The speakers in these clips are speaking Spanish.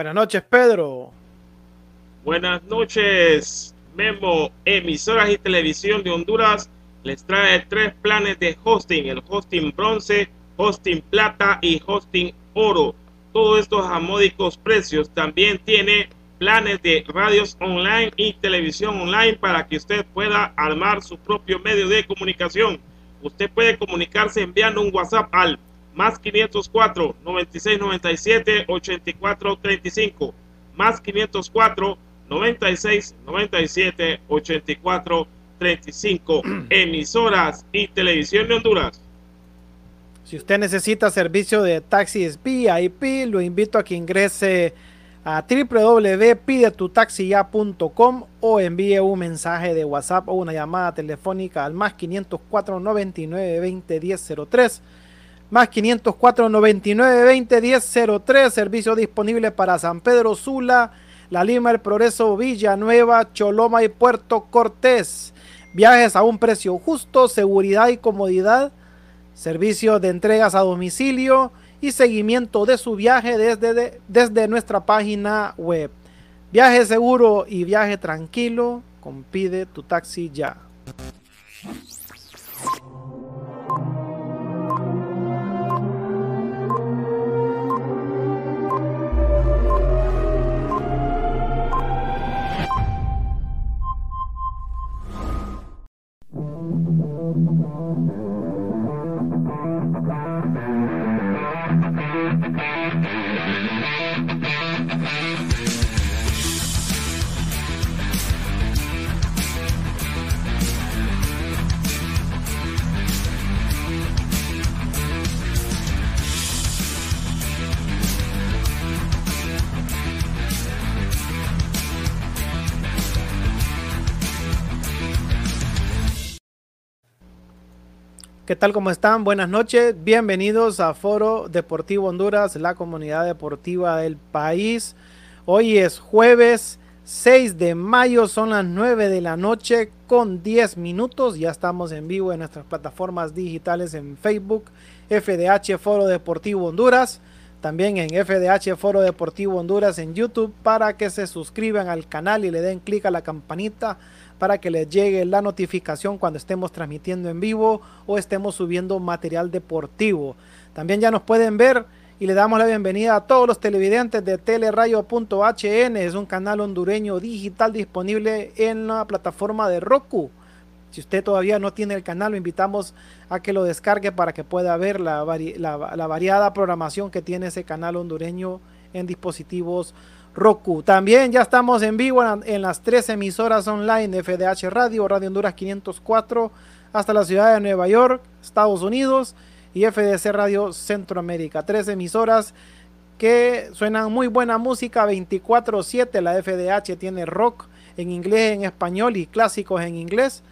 Buenas noches, Pedro. Buenas noches, Memo. Emisoras y Televisión de Honduras les trae tres planes de hosting, el hosting bronce, hosting plata y hosting oro. Todos estos a módicos precios. También tiene planes de radios online y televisión online para que usted pueda armar su propio medio de comunicación. Usted puede comunicarse enviando un WhatsApp al más 504 96 97 84 35 más 504 96 97 84 35 emisoras y televisión de Honduras. Si usted necesita servicio de taxis VIP, lo invito a que ingrese a www.pidetutaxiya.com o envíe un mensaje de WhatsApp o una llamada telefónica al más 504 99 20 10 03 más 504 99 20 10 03, servicio disponible para San Pedro Sula, La Lima, El Progreso, Villanueva, Choloma y Puerto Cortés. Viajes a un precio justo, seguridad y comodidad, servicio de entregas a domicilio y seguimiento de su viaje desde, desde nuestra página web. Viaje seguro y viaje tranquilo, compide tu taxi ya. Mm-hmm. ¿Qué tal? ¿Cómo están? Buenas noches. Bienvenidos a Foro Deportivo Honduras, la comunidad deportiva del país. Hoy es jueves 6 de mayo, son las 9 de la noche con 10 minutos. Ya estamos en vivo en nuestras plataformas digitales en Facebook, FDH Foro Deportivo Honduras. También en FDH Foro Deportivo Honduras en YouTube para que se suscriban al canal y le den clic a la campanita para que les llegue la notificación cuando estemos transmitiendo en vivo o estemos subiendo material deportivo. También ya nos pueden ver y le damos la bienvenida a todos los televidentes de telerayo.hn. Es un canal hondureño digital disponible en la plataforma de Roku. Si usted todavía no tiene el canal, lo invitamos a que lo descargue para que pueda ver la, la variada programación que tiene ese canal hondureño en dispositivos Roku. También ya estamos en vivo en, las tres emisoras online de FDH Radio, Radio Honduras 504, hasta la ciudad de Nueva York, Estados Unidos, y FDC Radio Centroamérica. Tres emisoras que suenan muy buena música 24/7. La FDH tiene rock en inglés, en español y clásicos en inglés.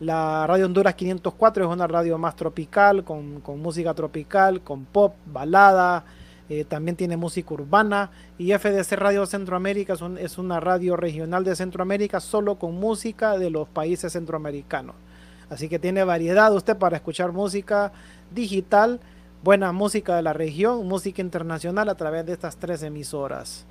La Radio Honduras 504 es una radio más tropical, con, con música tropical, con pop, balada, eh, también tiene música urbana y FDC Radio Centroamérica es, una radio regional de Centroamérica solo con música de los países centroamericanos. Así que tiene variedad usted para escuchar música digital, buena música de la región, música internacional a través de estas tres emisoras.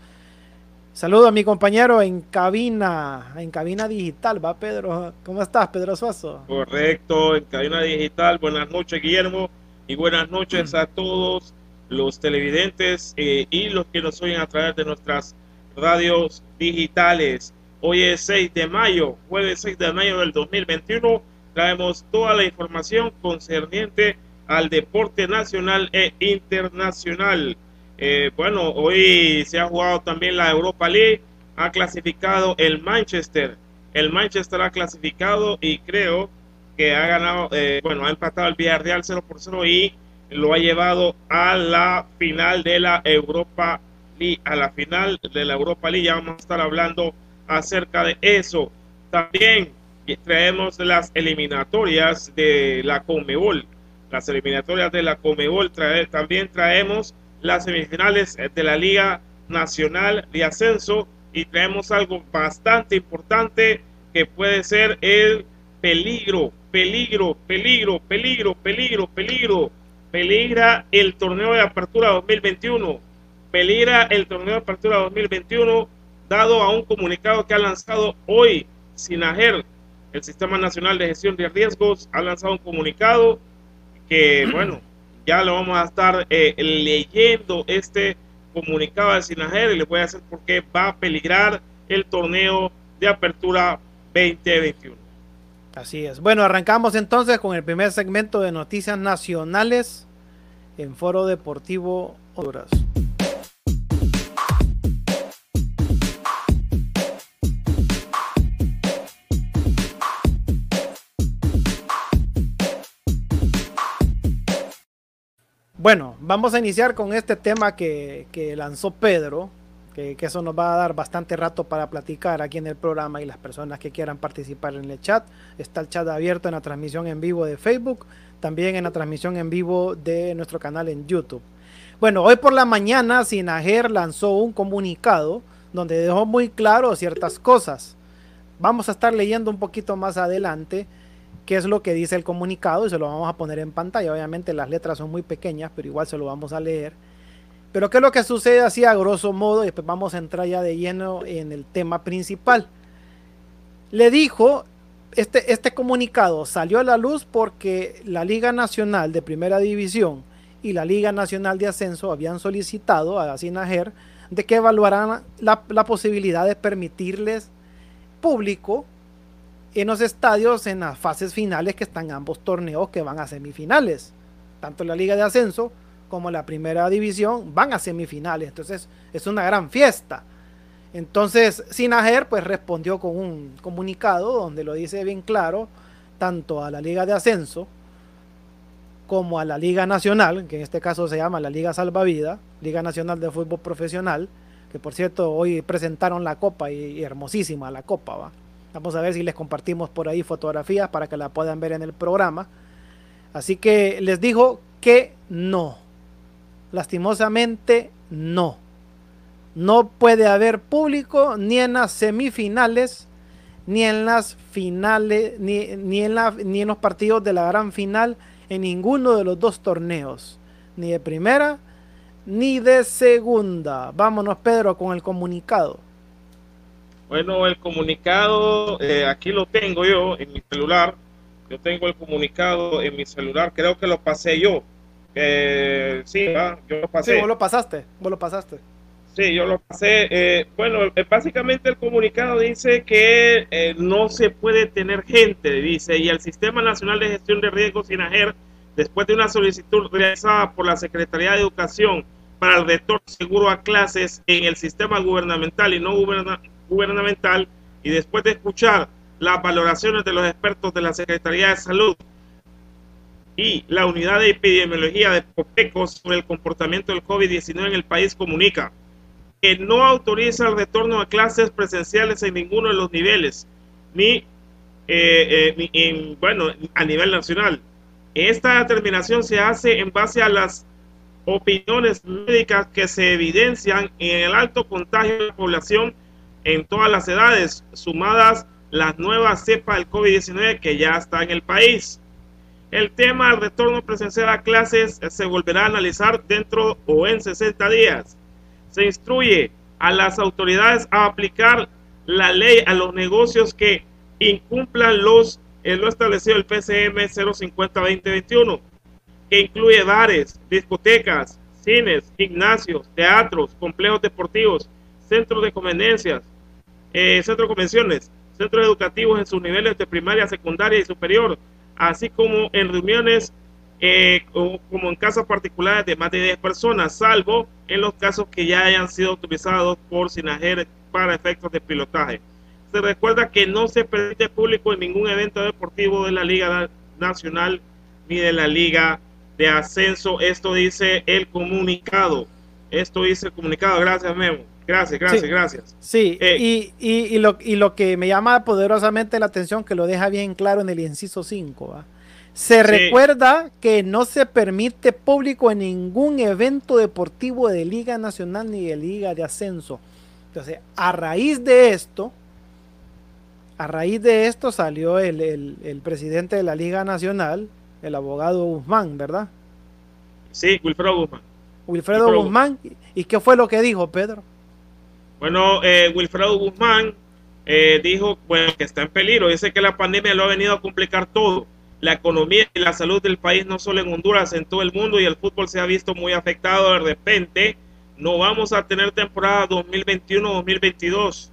Saludo a mi compañero en cabina, en cabina digital, ¿va Pedro? ¿Cómo estás, Pedro Suazo? Correcto, en cabina digital. Buenas noches, Guillermo, y buenas noches a todos los televidentes eh, y los que nos oyen a través de nuestras radios digitales. Hoy es 6 de mayo, jueves 6 de mayo del 2021. Traemos toda la información concerniente al deporte nacional e internacional. Eh, bueno, hoy se ha jugado también la Europa League. Ha clasificado el Manchester. El Manchester ha clasificado y creo que ha ganado, eh, bueno, ha empatado el Villarreal 0 por 0 y lo ha llevado a la final de la Europa League, a la final de la Europa League. Ya vamos a estar hablando acerca de eso. También traemos las eliminatorias de la Comebol. Las eliminatorias de la Comebol. también traemos las semifinales de la Liga Nacional de Ascenso y traemos algo bastante importante que puede ser el peligro, peligro, peligro, peligro, peligro, peligro peligra el torneo de apertura 2021. Peligra el torneo de apertura 2021 dado a un comunicado que ha lanzado hoy SINAGER, el Sistema Nacional de Gestión de Riesgos, ha lanzado un comunicado que, bueno, ya lo vamos a estar eh, leyendo este comunicado de SINAGER y les voy a hacer por qué va a peligrar el torneo de apertura 2021. Así es. Bueno, arrancamos entonces con el primer segmento de noticias nacionales en Foro Deportivo Honduras. Bueno, vamos a iniciar con este tema que, lanzó Pedro, que, eso nos va a dar bastante rato para platicar aquí en el programa y las personas que quieran participar en el chat. Está el chat abierto en la transmisión en vivo de Facebook, también en la transmisión en vivo de nuestro canal en YouTube. Bueno, hoy por la mañana Sinajer lanzó un comunicado donde dejó muy claro ciertas cosas. Vamos a estar leyendo un poquito más adelante qué es lo que dice el comunicado y se lo vamos a poner en pantalla. Obviamente las letras son muy pequeñas, pero igual se lo vamos a leer. Pero ¿qué es lo que sucede así a grosso modo? Y después vamos a entrar ya de lleno en el tema principal. Le dijo, este, este comunicado salió a la luz porque la Liga Nacional de Primera División y la Liga Nacional de Ascenso habían solicitado a Sinajer de que evaluaran la, la posibilidad de permitirles público en los estadios en las fases finales que están ambos torneos que van a semifinales, tanto la Liga de Ascenso como la primera división van a semifinales. Entonces es una gran fiesta. Entonces Sinajer pues respondió con un comunicado donde lo dice bien claro, tanto a la Liga de Ascenso como a la Liga Nacional, que en este caso se llama la Liga Salvavida, Liga Nacional de Fútbol Profesional, que por cierto hoy presentaron la copa y, hermosísima la copa. ¿va? Vamos a ver si les compartimos por ahí fotografías para que la puedan ver en el programa Así que les dijo que no. Lastimosamente, no. No puede haber público ni en las semifinales, ni en las finales, ni, en la, ni en los partidos de la gran final, en ninguno de los dos torneos. Ni de primera, ni de segunda. Vámonos, Pedro, con el comunicado. Bueno, el comunicado, eh, aquí lo tengo yo en mi celular. Yo tengo el comunicado en mi celular, creo que lo pasé yo. Sí, yo lo pasé. Sí, vos lo pasaste, vos lo pasaste. Sí, yo lo pasé. Eh, bueno, eh, básicamente el comunicado dice que no se puede tener gente, dice, y el Sistema Nacional de Gestión de Riesgos SINAGER, después de una solicitud realizada por la Secretaría de Educación para el retorno seguro a clases en el sistema gubernamental y no gubernamental, y después de escuchar las valoraciones de los expertos de la Secretaría de Salud y la Unidad de Epidemiología de Popeco sobre el comportamiento del COVID-19 en el país comunica que no autoriza el retorno a clases presenciales en ninguno de los niveles, ni, eh, eh, en, bueno, a nivel nacional. Esta determinación se hace en base a las opiniones médicas que se evidencian en el alto contagio de la población en todas las edades, sumadas las nuevas cepas del COVID-19 que ya está en el país. El tema del retorno presencial a clases se volverá a analizar dentro o en 60 días. Se instruye a las autoridades a aplicar la ley a los negocios que incumplan los, en lo establecido el PCM 050-2021, que incluye bares, discotecas, cines, gimnasios, teatros, complejos deportivos, centros de conveniencias, eh, centros de convenciones, centros educativos en sus niveles de primaria, secundaria y superior, así como en reuniones eh, como en casas particulares de más de 10 personas, salvo en los casos que ya hayan sido utilizados por Sinajer para efectos de pilotaje. Se recuerda que no se permite público en ningún evento deportivo de la Liga Nacional ni de la Liga de Ascenso. Esto dice el comunicado. Esto dice el comunicado. Gracias, Memo. Gracias, gracias, gracias. Sí, eh, y, y, lo, y lo que me llama poderosamente la atención, que lo deja bien claro en el inciso 5, se recuerda que no se permite público en ningún evento deportivo de Liga Nacional ni de Liga de Ascenso. Entonces, a raíz de esto, a raíz de esto salió el, el presidente de la Liga Nacional, el abogado Guzmán, ¿verdad? Sí, Wilfredo Guzmán. Wilfredo, Guzmán. ¿Y qué fue lo que dijo Pedro? Bueno, eh, Wilfredo Guzmán eh, dijo bueno, que está en peligro. Dice que la pandemia lo ha venido a complicar todo. La economía y la salud del país, no solo en Honduras, en todo el mundo, y el fútbol se ha visto muy afectado de repente. No vamos a tener temporada 2021-2022.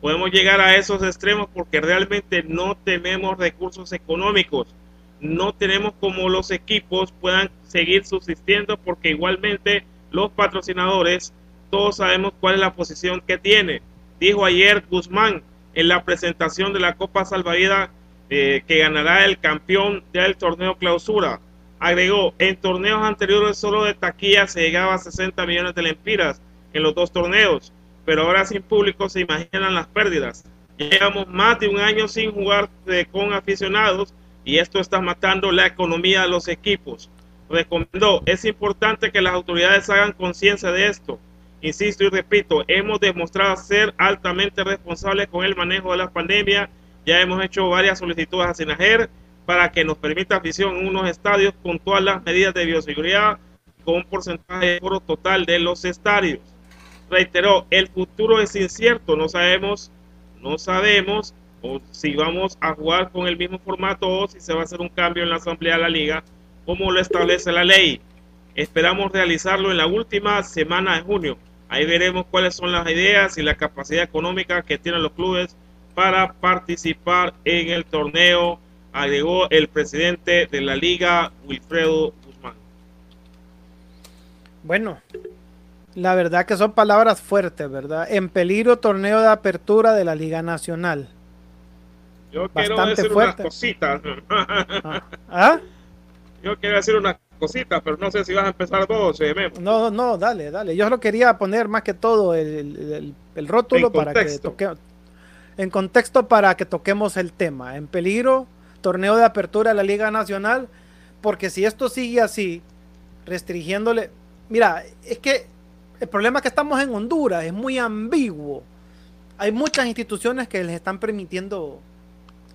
Podemos llegar a esos extremos porque realmente no tenemos recursos económicos. No tenemos como los equipos puedan seguir subsistiendo porque igualmente los patrocinadores todos sabemos cuál es la posición que tiene. Dijo ayer Guzmán en la presentación de la Copa Salvavidas eh, que ganará el campeón del torneo clausura. Agregó, en torneos anteriores solo de taquilla se llegaba a 60 millones de lempiras en los dos torneos, pero ahora sin público se imaginan las pérdidas. Llevamos más de un año sin jugar con aficionados y esto está matando la economía de los equipos. Recomendó, es importante que las autoridades hagan conciencia de esto Insisto y repito, hemos demostrado ser altamente responsables con el manejo de la pandemia. Ya hemos hecho varias solicitudes a Sinajer para que nos permita visión en unos estadios con todas las medidas de bioseguridad, con un porcentaje de foro total de los estadios. Reiteró, el futuro es incierto, no sabemos, no sabemos si vamos a jugar con el mismo formato o si se va a hacer un cambio en la asamblea de la liga, como lo establece la ley. Esperamos realizarlo en la última semana de junio. Ahí veremos cuáles son las ideas y la capacidad económica que tienen los clubes para participar en el torneo, agregó el presidente de la liga, Wilfredo Guzmán. Bueno, la verdad que son palabras fuertes, ¿verdad? En peligro torneo de apertura de la Liga Nacional. Yo quiero decir unas cositas. Ah, ¿Ah? Yo quiero decir unas cositas, pero no sé si vas a empezar vos, eh, No, no, dale, dale. Yo solo quería poner más que todo el, rótulo para que toque, en contexto para que toquemos el tema. En peligro, torneo de apertura de la Liga Nacional, Porque si esto sigue así, restringiéndole, mira, es que el problema es que estamos en Honduras, es muy ambiguo. Hay muchas instituciones que les están permitiendo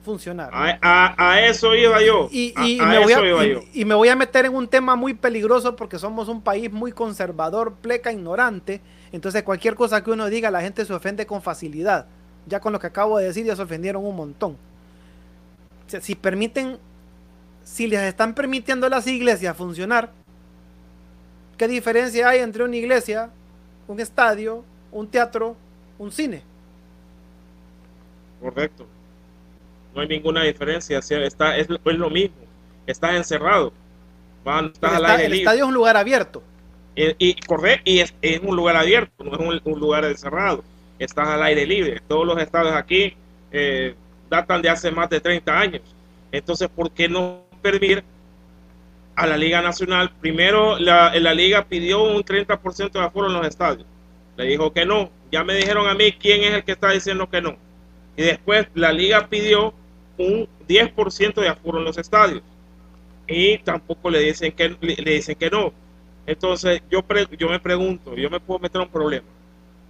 funcionar. A, eso iba yo. Y, me voy a, y, me voy a meter en un tema muy peligroso porque somos un país muy conservador, pleca, ignorante. Entonces cualquier cosa que uno diga, la gente se ofende con facilidad. Ya con lo que acabo de decir, ya se ofendieron un montón. si permiten, si les están permitiendo a las iglesias funcionar, ¿qué diferencia hay entre una iglesia, un estadio, un teatro, un cine? Correcto. No hay ninguna diferencia. Está, es, lo mismo. Estás encerrado. Van, el, estadio es un lugar abierto. Y, y y es, un lugar abierto, no es un, lugar encerrado. Estás al aire libre. Todos los estadios aquí eh, datan de hace más de 30 años. Entonces, ¿por qué no permitir a la Liga Nacional? Primero, la, la Liga pidió un 30% de aforo en los estadios. Le dijo que no. Ya me dijeron a mí quién es el que está diciendo que no y después la liga pidió un 10% de aforo en los estadios y tampoco le dicen que le, dicen que no. Entonces yo yo me pregunto, yo me puedo meter un problema.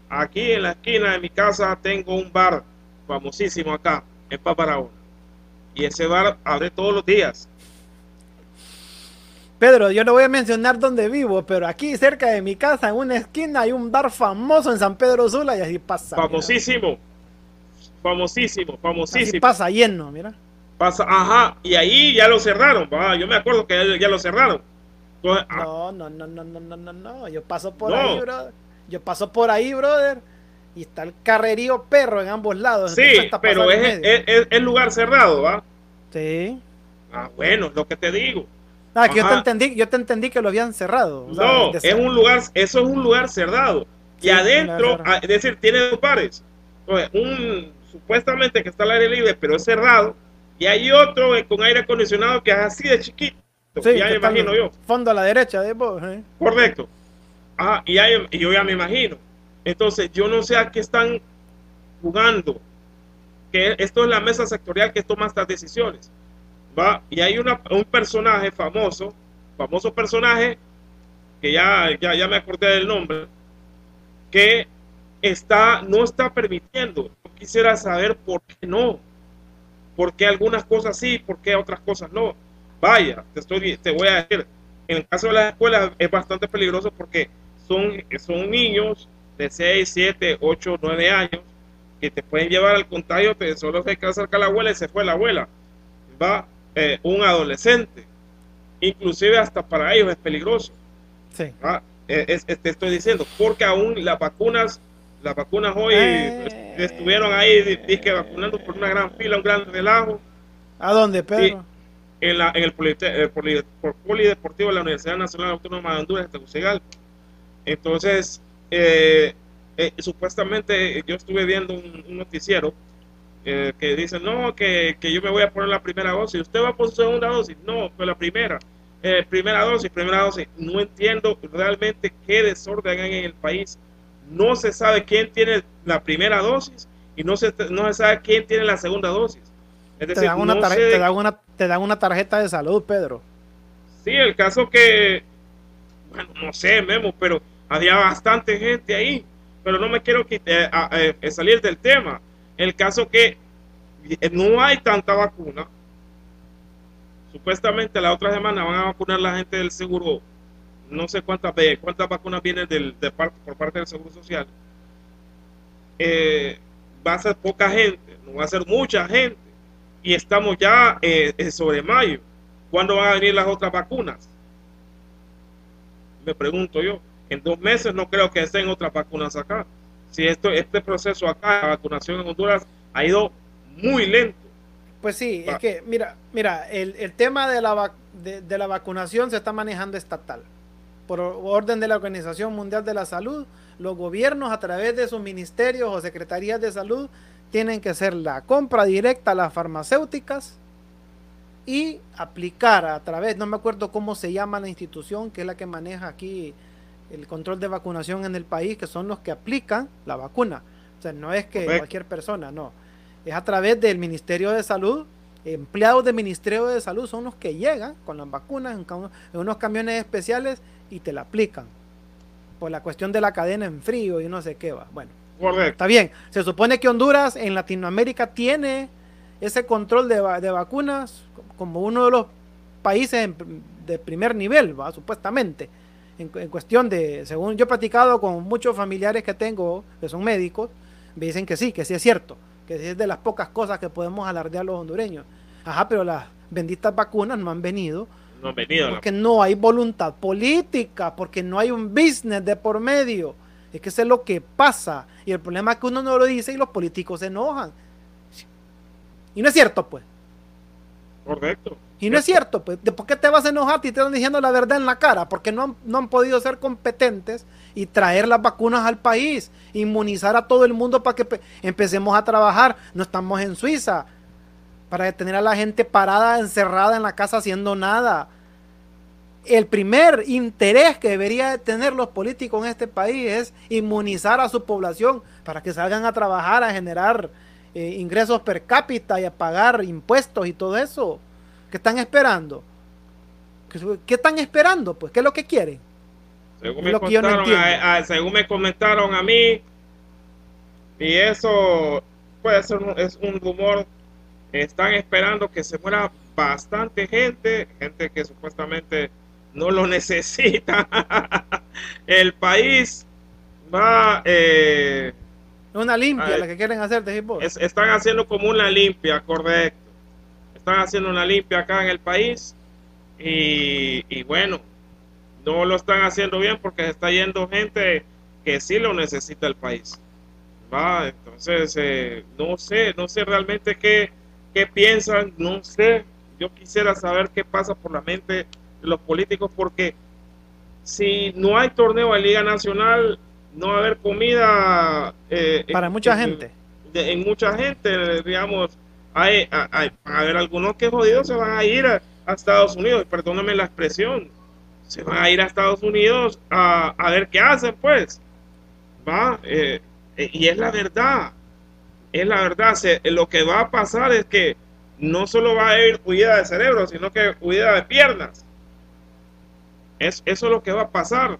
Aquí en la esquina de mi casa tengo un bar famosísimo acá en Paparaona y ese bar abre todos los días. Pedro, yo no voy a mencionar dónde vivo, pero aquí cerca de mi casa, en una esquina, hay un bar famoso en San Pedro Sula y así pasa. Famosísimo famosísimo, famosísimo. pasa lleno, mira. Pasa, ajá, y ahí ya lo cerraron, yo me acuerdo que ya lo cerraron. Ah. no, no, no, no, no, no, no, yo paso por ahí, brother. Yo paso por ahí, brother, y está el carrerío perro en ambos lados. Sí, pero es, es, lugar cerrado, ¿va? Sí. Ah, bueno, lo que te digo. Ah, que yo te entendí, yo te entendí que lo habían cerrado. no, es un lugar, eso es un lugar cerrado. y adentro, es decir, tiene dos pares. un supuestamente que está al aire libre, pero es cerrado, y hay otro con aire acondicionado que es así de chiquito. Sí, ya me imagino yo. Fondo a la derecha de vos. ¿eh? Correcto. Ah, y, yo ya me imagino. Entonces, yo no sé a qué están jugando. Que esto es la mesa sectorial que toma estas decisiones. ¿va? Y hay una, un personaje famoso, famoso personaje, que ya, ya, ya me acordé del nombre, que está, no está permitiendo quisiera saber por qué no. ¿Por qué algunas cosas sí, por qué otras cosas no? Vaya, te, estoy, te voy a decir, en el caso de las escuelas es bastante peligroso porque son, son niños de 6, 7, 8, 9 años que te pueden llevar al contagio, te solo se queda cerca la abuela y se fue la abuela. Va eh, un adolescente, inclusive hasta para ellos es peligroso. Sí. Eh, te estoy diciendo, porque aún las vacunas las vacunas hoy eh. estuvieron ahí que vacunando por una gran fila, un gran relajo. ¿A dónde, Pedro? en, la, en el, Polideportivo de la Universidad Nacional Autónoma de Honduras, Tegucigalpa. Entonces, eh, eh, supuestamente yo estuve viendo un, noticiero que dice, no, que, que, yo me voy a poner la primera dosis. ¿Usted va por su segunda dosis? No, fue la primera. primera dosis, primera dosis. No entiendo realmente qué desorden hay en el país no se sabe quién tiene la primera dosis y no se, no se sabe quién tiene la segunda dosis. Es decir, te, dan una tarjeta, te, dan una, te dan una tarjeta de salud, Pedro. Sí, el caso que, bueno, no sé, Memo, pero había bastante gente ahí, pero no me quiero quitar, eh, eh, salir del tema. El caso que eh, no hay tanta vacuna. Supuestamente la otra semana van a vacunar la gente del seguro no sé cuántas, cuántas vacunas vienen del, de parte, por parte del Seguro Social, eh, va a ser poca gente, no va a ser mucha gente. Y estamos ya eh, sobre mayo. ¿Cuándo van a venir las otras vacunas? Me pregunto yo. En dos meses no creo que estén otras vacunas acá. Si esto, este proceso acá, la vacunación en Honduras, ha ido muy lento. Pues sí, es que, mira, mira, el, el tema de la, de la vacunación se está manejando estatal por orden de la Organización Mundial de la Salud, los gobiernos a través de sus ministerios o secretarías de salud tienen que hacer la compra directa a las farmacéuticas y aplicar a través, no me acuerdo cómo se llama la institución que es la que maneja aquí el control de vacunación en el país, que son los que aplican la vacuna. O sea, no es que cualquier persona, no. Es a través del Ministerio de Salud empleados del Ministerio de Salud son los que llegan con las vacunas en, en unos camiones especiales y te la aplican. Por la cuestión de la cadena en frío y no sé qué va. Bueno, está bien. Se supone que Honduras en Latinoamérica tiene ese control de, de vacunas como uno de los países de primer nivel, ¿va? supuestamente. En, cuestión de, según yo he platicado con muchos familiares que tengo, que son médicos, me dicen que sí, que sí es cierto, que es de las pocas cosas que podemos alardear los hondureños. Ajá, pero las benditas vacunas no han venido. No han venido. Porque no hay voluntad política, porque no hay un business de por medio. Es que eso es lo que pasa. Y el problema es que uno no lo dice y los políticos se enojan. Y no es cierto, pues. Correcto. Y no es cierto, pues, ¿por qué te vas a enojar si te están diciendo la verdad en la cara? Porque no han, no han podido ser competentes y traer las vacunas al país, inmunizar a todo el mundo para que empecemos a trabajar. No estamos en Suiza para tener a la gente parada, encerrada en la casa haciendo nada. El primer interés que debería tener los políticos en este país es inmunizar a su población para que salgan a trabajar, a generar eh, ingresos per cápita y a pagar impuestos y todo eso. ¿Qué están esperando? ¿Qué, están esperando? Pues, ¿qué es lo que quieren? Según me, comentaron, según me comentaron a mí, y eso puede ser un, es un rumor, están esperando que se muera bastante gente, gente que supuestamente no lo necesita. El país va... Eh, una limpia la que quieren hacer de están haciendo como una limpia, correcto están haciendo una limpia acá en el país y, bueno, no lo están haciendo bien porque se está yendo gente que sí lo necesita el país. ¿va? Entonces, eh, no sé, no sé realmente qué, qué piensan, no sé. Yo quisiera saber qué pasa por la mente de los políticos porque si no hay torneo de Liga Nacional, no va a haber comida. Eh, Para mucha gente. en mucha gente, digamos, hay, hay, a ver, algunos que jodidos se van a ir a, Estados Unidos, perdóname la expresión, se van a ir a Estados Unidos a, a ver qué hacen, pues. Va, eh, eh, y es la verdad, es la verdad. lo que va a pasar es que no solo va a ir huida de cerebro, sino que huida de piernas. Es, eso es lo que va a pasar.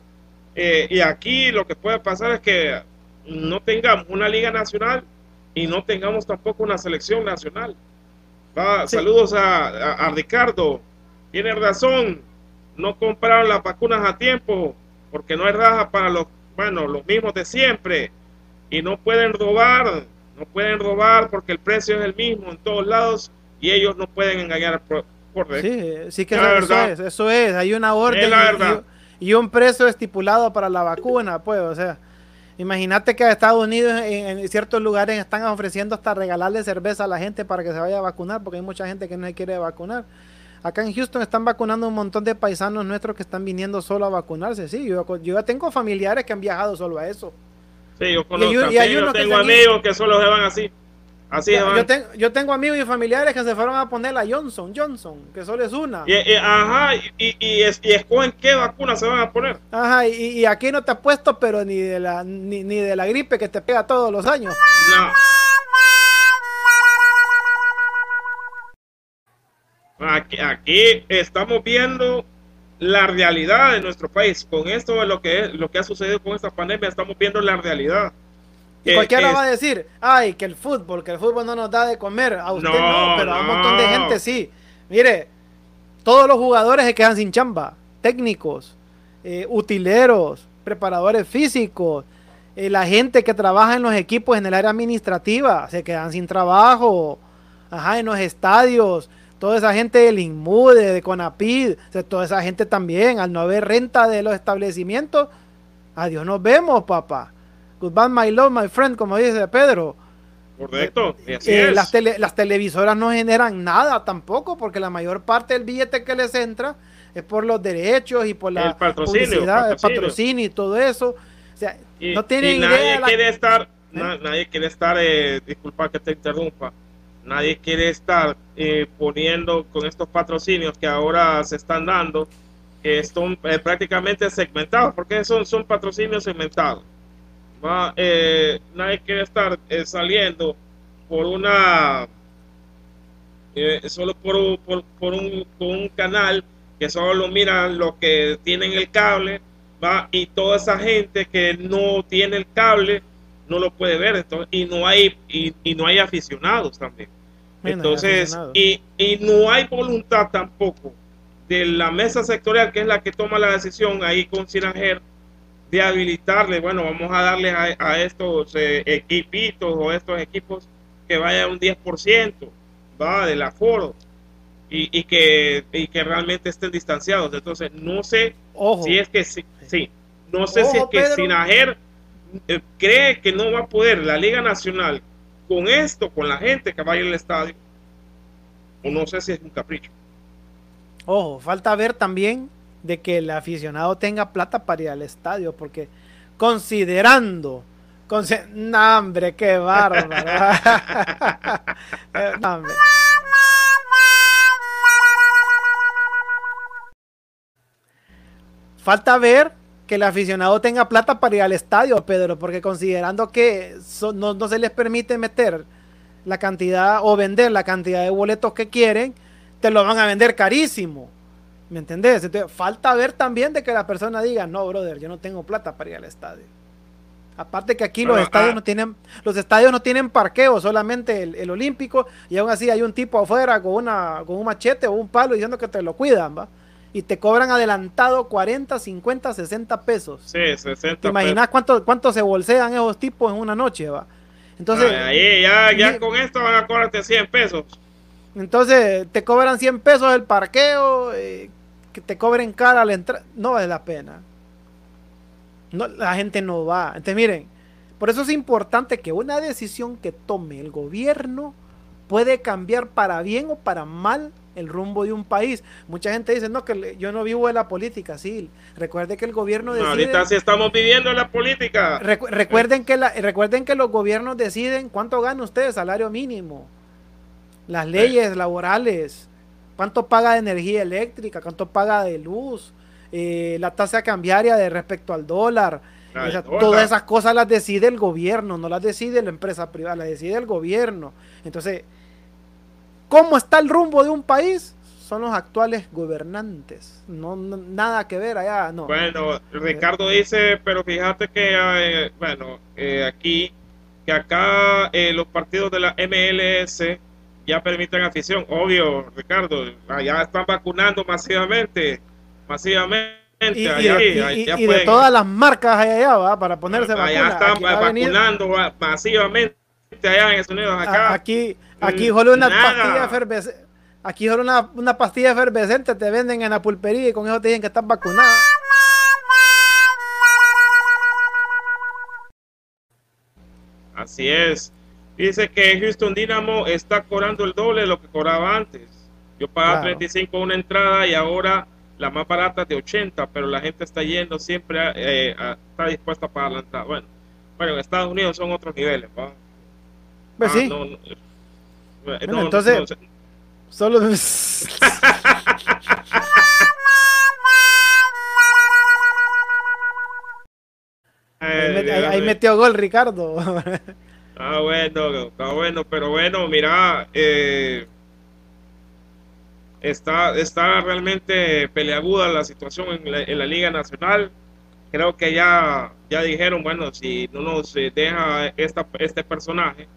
Eh, y aquí lo que puede pasar es que no tengamos una liga nacional y no tengamos tampoco una selección nacional. Saludos a, Ricardo. Tiene razón, no compraron las vacunas a tiempo porque no hay raja para los, bueno, los mismos de siempre. Y no pueden robar, no pueden robar porque el precio es el mismo en todos lados y ellos no pueden engañar por, Sí, sí que eso, es, eso es, hay una orden y, y, un precio estipulado para la vacuna, pues, o sea. Imagínate que a Estados Unidos en, ciertos lugares están ofreciendo hasta regalarle cerveza a la gente para que se vaya a vacunar, porque hay mucha gente que no se quiere vacunar. Acá en Houston están vacunando un montón de paisanos nuestros que están viniendo solo a vacunarse. Sí, yo, yo tengo familiares que han viajado solo a eso. Sí, yo conozco, yo tengo amigos que solo se van así. Así yo, tengo amigos y familiares que se fueron a poner la Johnson, Johnson, que solo es una. Y, ajá, y, y, escogen qué vacuna se van a poner. Ajá, y, aquí no te has puesto, pero ni de la ni, de la gripe que te pega todos los años. No. Aquí, aquí estamos viendo la realidad de nuestro país. Con esto, lo que, lo que ha sucedido con esta pandemia, estamos viendo la realidad. Y cualquiera va a decir, ay, que el fútbol, que el fútbol no nos da de comer. A usted no, pero a un montón de gente sí. Mire, todos los jugadores se quedan sin chamba. Técnicos, eh, utileros, preparadores físicos, eh, la gente que trabaja en los equipos en el área administrativa, se quedan sin trabajo. Ajá, en los estadios, toda esa gente del INMUDE, de CONAPID, toda esa gente también, al no haber renta de los establecimientos, adiós nos vemos, papá. Goodbye, my love, my friend, como dice Pedro. Correcto. Eh, eh, las, las televisoras no generan nada tampoco, porque la mayor parte del billete que les entra es por los derechos y por la publicidad, el patrocinio y todo eso. O sea, no tienen nadie idea. Quiere estar, ¿Eh? Nadie quiere estar, disculpa que te interrumpa, nadie quiere estar poniendo con estos patrocinios que ahora se están dando, que son prácticamente segmentados, porque son, son patrocinios segmentados va, eh, nadie quiere estar eh, saliendo por una eh, solo por, por, por, un, un canal que solo miran los que tienen el cable, va, y toda esa gente que no tiene el cable no lo puede ver, entonces, y no hay, y no hay aficionados también. Entonces, y, y no hay voluntad tampoco de la mesa sectorial, que es la que toma la decisión ahí con Sinajer, de habilitarle, bueno, vamos a darle a, estos eh, equipitos o estos equipos que vaya un 10%, va, del aforo. Y, y, que, y que realmente estén distanciados. Entonces, no sé si es que sí, sí no sé si es que Sinajer eh, cree que no va a poder la Liga Nacional con esto, con la gente que vaya al estadio, o no sé si es un capricho. Ojo, falta ver también de que el aficionado tenga plata para ir al estadio, porque considerando, hombre, qué bárbaro. Eh, falta ver que el aficionado tenga plata para ir al estadio, Pedro, porque considerando que no, no, se les permite meter la cantidad o vender la cantidad de boletos que quieren, te lo van a vender carísimo. ¿Me entendés? Entonces, falta ver también de que la persona diga, no, brother, yo no tengo plata para ir al estadio. Aparte que aquí los estadios ah. no tienen, los estadios no tienen parqueo, solamente el, olímpico, y aún así hay un tipo afuera con una, con un machete o un palo diciendo que te lo cuidan, ¿va? Y te cobran adelantado 40, 50, 60 pesos. Sí, 60 ¿Te imaginas cuánto, cuánto se bolsean esos tipos en una noche, va? Entonces. ahí, ya, ya con esto van a cobrarte 100 pesos. Entonces te cobran 100 pesos el parqueo, eh, que te cobren cara la entrada, no vale la pena. No, la gente no va. Entonces miren, por eso es importante que una decisión que tome el gobierno puede cambiar para bien o para mal el rumbo de un país. Mucha gente dice, no, que yo no vivo de la política, sí. Recuerde que el gobierno decide... ahorita sí estamos viviendo la política. recuerden, que la, recuerden que los gobiernos deciden cuánto gana usted, salario mínimo las leyes laborales, cuánto paga de energía eléctrica, cuánto paga de luz, eh, la tasa cambiaria de respecto al dólar. Todas esas cosas las decide el gobierno, no las decide la empresa privada, las decide el gobierno. Entonces, ¿cómo está el rumbo de un país? Son los actuales gobernantes. No, nada que ver allá, no. Bueno, Ricardo dice, pero fíjate que, eh, bueno, eh, aquí, que acá los partidos de la MLS ya permiten afición. Obvio, Ricardo, allá están vacunando masivamente, masivamente. Y, de, todas las marcas allá, ¿va? para ponerse allá están vacunando masivamente allá en Estados Unidos. Acá. Aquí, aquí solo una pastilla efervescente. Aquí solo una, una pastilla efervescente te venden en la pulpería y con eso te dicen que están vacunados. Así es. Dice que Houston Dynamo está cobrando el doble de lo que cobraba antes. Yo pagaba 35 una entrada y ahora la más barata de 80, pero la gente está yendo siempre, eh, está dispuesta a pagar la entrada. Bueno, bueno, en Estados Unidos son otros niveles. ¿va? Pues ah, sí. No, eh, no, entonces, solo... ahí, ahí metió gol Ricardo. Ah, bueno, está bueno, pero bueno, mira, eh, está, está realmente peleaguda la situación en la, Liga Nacional. Creo que ya, ya dijeron, bueno, si no nos deja esta, este personaje,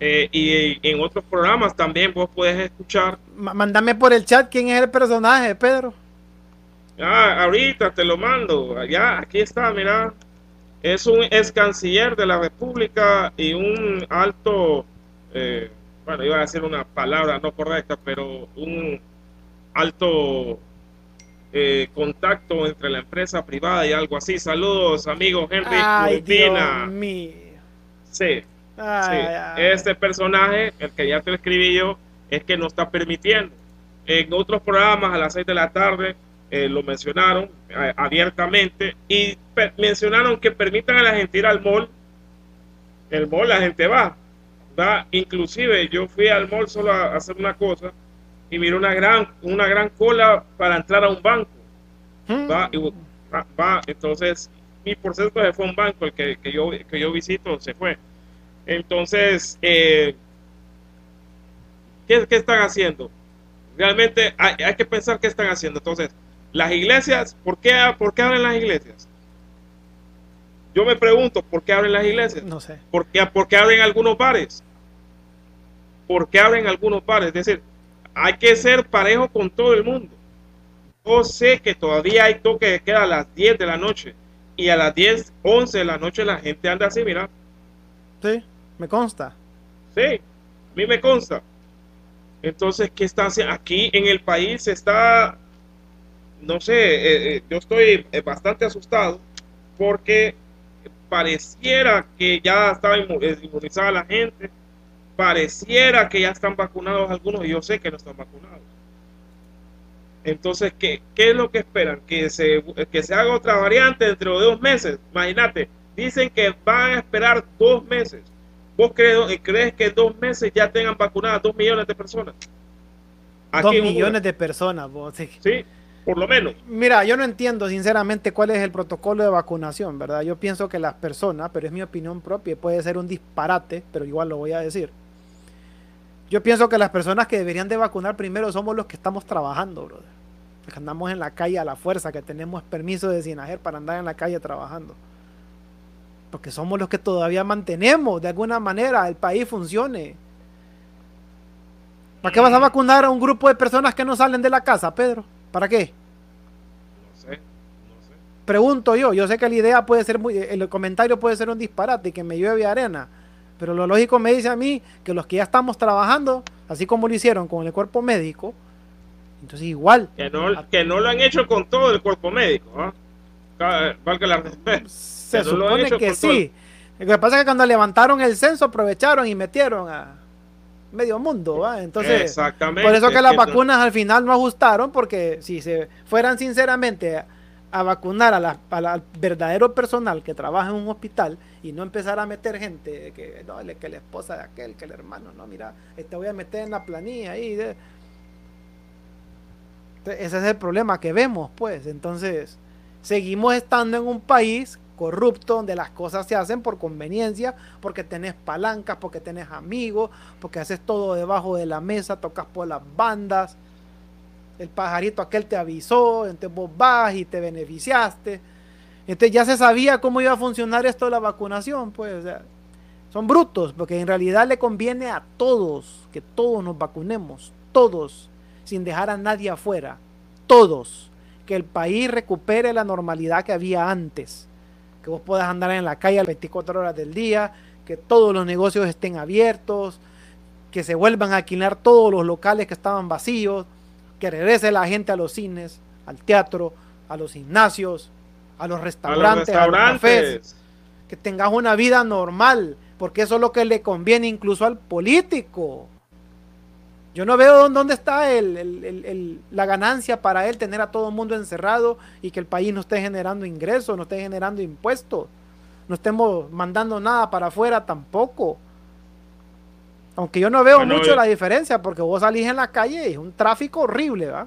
eh, y en otros programas también vos puedes escuchar. Mándame por el chat quién es el personaje, Pedro. Ah, ahorita te lo mando. Ya, aquí está, mira es un ex canciller de la República y un alto, eh, bueno, iba a decir una palabra no correcta, pero un alto eh, contacto entre la empresa privada y algo así. Saludos, amigo Henry Ay, Sí, Este personaje, el que ya te escribí yo, es que no está permitiendo. En otros programas a las 6 de la tarde eh, lo mencionaron eh, abiertamente y mencionaron que permitan a la gente ir al mall. El mall la gente va, va. Inclusive yo fui al mall solo a hacer una cosa y miré una gran, una gran cola para entrar a un banco. Hmm. Va, va, entonces mi porcentaje fue un banco el que, que, yo, que yo visito, se fue. Entonces, eh, ¿Qué, qué están haciendo? Realmente hay, que pensar qué están haciendo. Entonces, las iglesias, ¿por qué, ¿por qué abren las iglesias? Yo me pregunto, ¿por qué abren las iglesias? No sé. ¿Por qué, por qué abren algunos bares? ¿Por qué abren algunos bares? Es decir, hay que ser parejo con todo el mundo. Yo sé que todavía hay toque de queda a las 10 de la noche y a las 10, 11 de la noche la gente anda así, mira. Sí, me consta. Sí, a mí me consta. Entonces, ¿qué está haciendo? Aquí en el país está, no sé, eh, eh, yo estoy eh, bastante asustado porque pareciera que ya estaba inmunizada la gente, pareciera que ya están vacunados algunos y yo sé que no están vacunados. Entonces, ¿qué, qué es lo que esperan? Que se, que se haga otra variante dentro de dos meses. Imagínate, dicen que van a esperar dos meses ¿Vos crees, crees que en dos meses ya tengan vacunadas dos millones de personas? dos millones de personas, vos. Sí. sí, por lo menos. Mira, yo no entiendo sinceramente cuál es el protocolo de vacunación, ¿verdad? Yo pienso que las personas, pero es mi opinión propia, puede ser un disparate, pero igual lo voy a decir. Yo pienso que las personas que deberían de vacunar primero somos los que estamos trabajando, brother. que andamos en la calle a la fuerza, que tenemos permiso de Sinajer para andar en la calle trabajando porque somos los que todavía mantenemos de alguna manera el país funcione. ¿Para qué vas a vacunar a un grupo de personas que no salen de la casa, Pedro? ¿Para qué? No sé, no sé. Pregunto yo, yo sé que la idea puede ser muy, el comentario puede ser un disparate y que me llueve arena, pero lo lógico me dice a mí que los que ya estamos trabajando, así como lo hicieron con el cuerpo médico, entonces igual. Que no, que no lo han hecho con todo el cuerpo médico, ¿ah? Valga la se supone que sí. Lo que pasa es que cuando levantaron el censo aprovecharon y metieron a medio mundo, Entonces, Exactamente. por eso que las vacunas al final no ajustaron, porque si se fueran sinceramente a, vacunar a la, al verdadero personal que trabaja en un hospital y no empezar a meter gente que no, que la esposa de aquel, que el hermano, no, mira, te voy a meter en la planilla ahí. ese es el problema que vemos, pues. Entonces, seguimos estando en un país corrupto, donde las cosas se hacen por conveniencia, porque tenés palancas, porque tenés amigos, porque haces todo debajo de la mesa, tocas por las bandas, el pajarito aquel te avisó, entonces vos vas y te beneficiaste. Entonces ya se sabía cómo iba a funcionar esto de la vacunación, pues son brutos, porque en realidad le conviene a todos que todos nos vacunemos, todos, sin dejar a nadie afuera, todos, que el país recupere la normalidad que había antes que vos puedas andar en la calle las 24 horas del día, que todos los negocios estén abiertos, que se vuelvan a alquilar todos los locales que estaban vacíos, que regrese la gente a los cines, al teatro, a los gimnasios, a los restaurantes, a los, cafés, que tengas una vida normal, porque eso es lo que le conviene incluso al político. Yo no veo dónde está la ganancia para él tener a todo el mundo encerrado y que el país no esté generando ingresos, no esté generando impuestos, no estemos mandando nada para afuera tampoco. Aunque yo no veo mucho la diferencia porque vos salís en la calle y es un tráfico horrible, ¿va?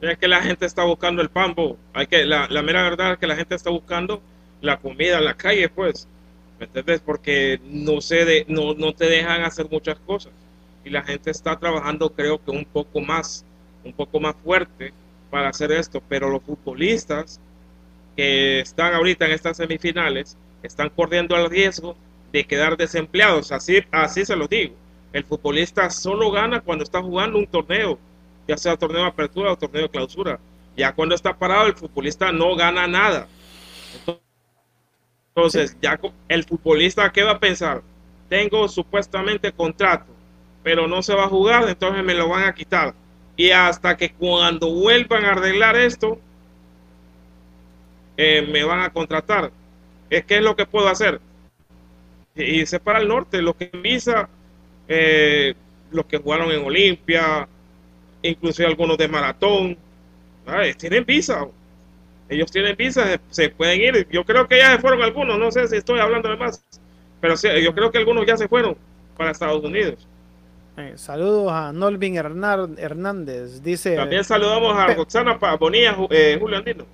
Es que la gente está buscando el pan, Hay que, la, mera verdad es que la gente está buscando la comida en la calle, pues. ¿Me entiendes? Porque no, se de, no, no te dejan hacer muchas cosas y la gente está trabajando creo que un poco más, un poco más fuerte para hacer esto, pero los futbolistas que están ahorita en estas semifinales están corriendo el riesgo de quedar desempleados, así, así se lo digo. El futbolista solo gana cuando está jugando un torneo, ya sea torneo de apertura o torneo de clausura. Ya cuando está parado el futbolista no gana nada. Entonces, ya el futbolista, ¿qué va a pensar? Tengo supuestamente contrato, pero no se va a jugar, entonces me lo van a quitar. Y hasta que cuando vuelvan a arreglar esto, eh, me van a contratar. Es que es lo que puedo hacer. Y se para el norte, los que visa, eh, los que jugaron en Olimpia, inclusive algunos de maratón, tienen visa. Ellos tienen visa, se, pueden ir. Yo creo que ya se fueron algunos, no sé si estoy hablando de más, pero yo creo que algunos ya se fueron para Estados Unidos. Eh, saludos a Nolvin Hernández. Dice. También saludamos a Roxana Bonilla, eh, Julio Andino.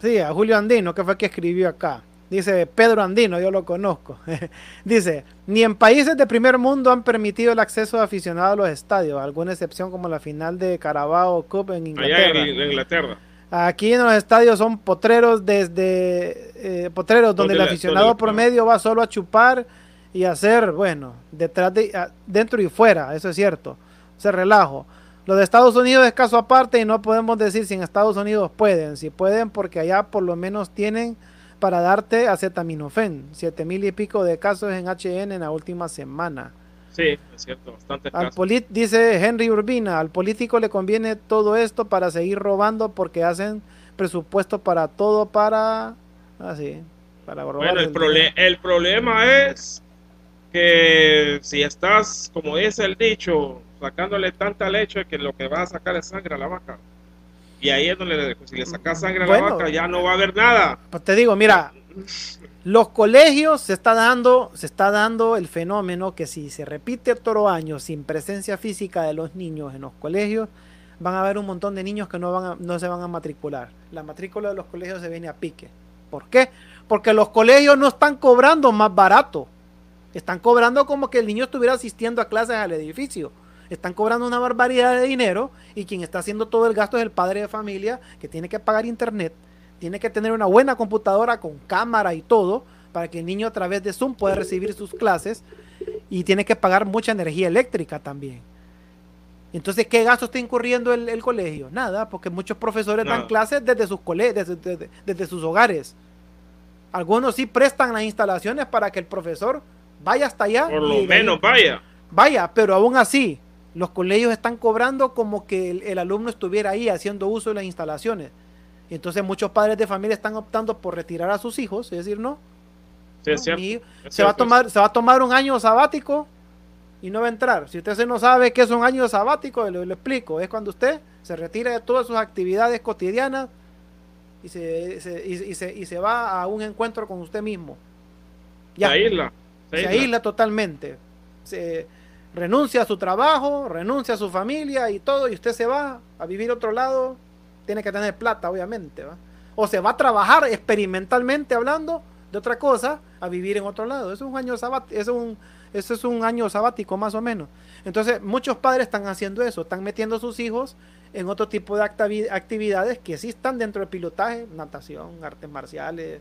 Sí, a Julio Andino, que fue el que escribió acá. Dice Pedro Andino, yo lo conozco. Dice, ni en países de primer mundo han permitido el acceso de aficionados a los estadios, alguna excepción como la final de Carabao Cup en Inglaterra. Allá en Inglaterra. Aquí en los estadios son potreros desde eh, potreros donde, el aficionado promedio va solo a chupar y hacer, bueno, detrás de dentro y fuera, eso es cierto. Se relajo. Los de Estados Unidos es caso aparte y no podemos decir si en Estados Unidos pueden, si pueden porque allá por lo menos tienen para darte acetaminofén, siete mil y pico de casos en HN en la última semana. Sí, es cierto, bastante al Dice Henry Urbina, al político le conviene todo esto para seguir robando porque hacen presupuesto para todo para... Así, para robar. Bueno, el, el problema es que si estás, como dice el dicho, sacándole tanta leche que lo que va a sacar es sangre a la vaca. Y ahí es donde si le sacas sangre a la vaca ya no va a haber nada. Pues te digo, mira, los colegios se está dando, se está dando el fenómeno que si se repite otro año sin presencia física de los niños en los colegios, van a haber un montón de niños que no van no se van a matricular. La matrícula de los colegios se viene a pique. ¿Por qué? Porque los colegios no están cobrando más barato. Están cobrando como que el niño estuviera asistiendo a clases al edificio están cobrando una barbaridad de dinero y quien está haciendo todo el gasto es el padre de familia que tiene que pagar internet, tiene que tener una buena computadora con cámara y todo para que el niño a través de Zoom pueda recibir sus clases y tiene que pagar mucha energía eléctrica también. Entonces, ¿qué gasto está incurriendo el, colegio? Nada, porque muchos profesores dan clases desde sus, desde, desde sus hogares. Algunos sí prestan las instalaciones para que el profesor vaya hasta allá. Por lo menos vaya. Vaya, pero aún así, los colegios están cobrando como que el, alumno estuviera ahí haciendo uso de las instalaciones. Y entonces muchos padres de familia están optando por retirar a sus hijos, es decir, no. se, va a tomar, se va a tomar un año sabático y no va a entrar. Si usted no sabe qué es un año sabático, le, lo explico. Es cuando usted se retira de todas sus actividades cotidianas y se, y, se, y se va a un encuentro con usted mismo. Ya. Se aísla. Se, aísla. totalmente. Se, renuncia a su trabajo, renuncia a su familia y todo, y usted se va a vivir otro lado, tiene que tener plata, obviamente, O se va a trabajar experimentalmente hablando de otra cosa a vivir en otro lado. Es un año sabático, es un, eso es un año sabático más o menos. Entonces, muchos padres están haciendo eso, están metiendo a sus hijos en otro tipo de actividades que sí están dentro del pilotaje, natación, artes marciales,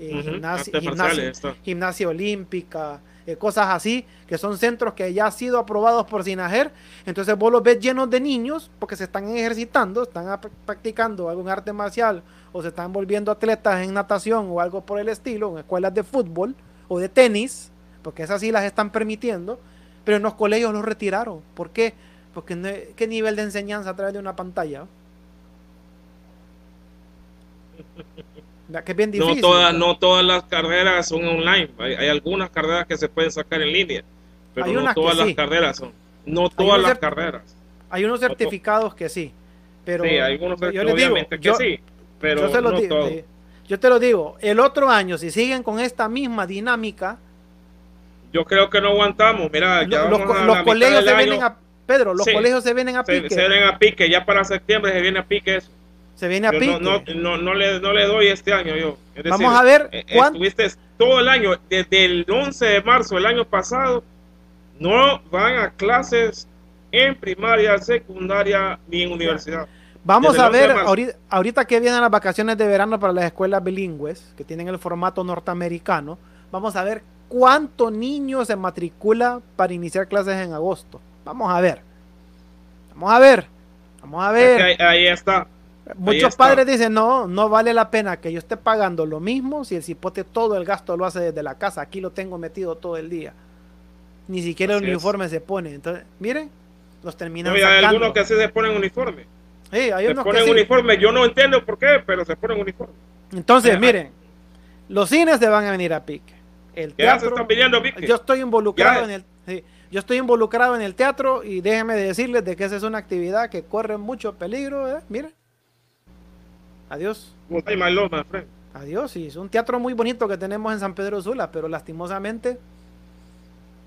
eh, gimnasia olímpica, eh, cosas así, que son centros que ya han sido aprobados por Sinajer. Entonces vos los ves llenos de niños porque se están ejercitando, están practicando algún arte marcial o se están volviendo atletas en natación o algo por el estilo, en escuelas de fútbol o de tenis, porque esas sí las están permitiendo, pero en los colegios los retiraron. ¿Por qué? Porque ¿qué nivel de enseñanza a través de una pantalla? Que bien difícil, no, todas, no todas las carreras son online. Hay, algunas carreras que se pueden sacar en línea, pero no todas las carreras son. No todas las carreras. Hay unos certificados que sí, pero sí, hay algunos yo obviamente que sí, pero yo, no digo, yo te lo digo, el otro año si siguen con esta misma dinámica, yo creo que no aguantamos. Mira, ya los, los colegios se vienen a Pedro, los colegios se vienen a pique. Se, vienen a pique, ya para septiembre se viene a pique eso. Se viene a. No, no, no, le, no le doy este año yo. Vamos a ver. Eh, estuviste todo el año, desde el 11 de marzo del año pasado, no van a clases en primaria, secundaria ni en universidad. Vamos a ver, ahorita, ahorita, que vienen las vacaciones de verano para las escuelas bilingües, que tienen el formato norteamericano, vamos a ver cuánto niños se matricula para iniciar clases en agosto. Vamos a ver. Vamos a ver. Vamos a ver. ahí está. Muchos padres dicen, no, no vale la pena que yo esté pagando lo mismo si el cipote todo el gasto lo hace desde la casa. Aquí lo tengo metido todo el día. Ni siquiera el uniforme se pone. Entonces, miren, los terminan Hay algunos que así se ponen uniforme. Sí, hay se ponen uniforme. Yo no entiendo por qué, pero se ponen uniforme. Entonces, miren, los cines se van a venir a pique. El teatro, Yo estoy involucrado en el... yo estoy involucrado en el teatro y déjenme decirles de que esa es una actividad que corre mucho peligro. ¿eh? Miren, Adiós. Adiós, sí, es un teatro muy bonito que tenemos en San Pedro Sula, pero lastimosamente,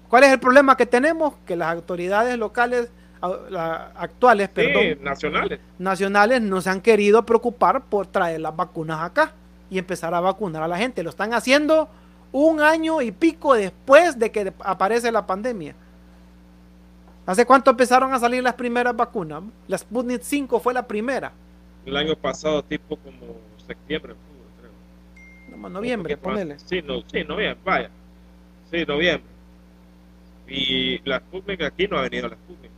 ¿cuál es el problema que tenemos? Que las autoridades locales actuales, perdón, nacionales. nacionales no se han querido preocupar por traer las vacunas acá. y empezar a vacunar a la gente. Lo están haciendo un año y pico después de que aparece la pandemia. ¿Hace cuánto empezaron a salir las primeras vacunas? La Sputnik 5 fue la primera. El año pasado, tipo como septiembre, creo. No, noviembre, ponele. Sí, no, sí, noviembre, vaya. Sí, noviembre. Y la Sputnik aquí no ha venido la Sputnik.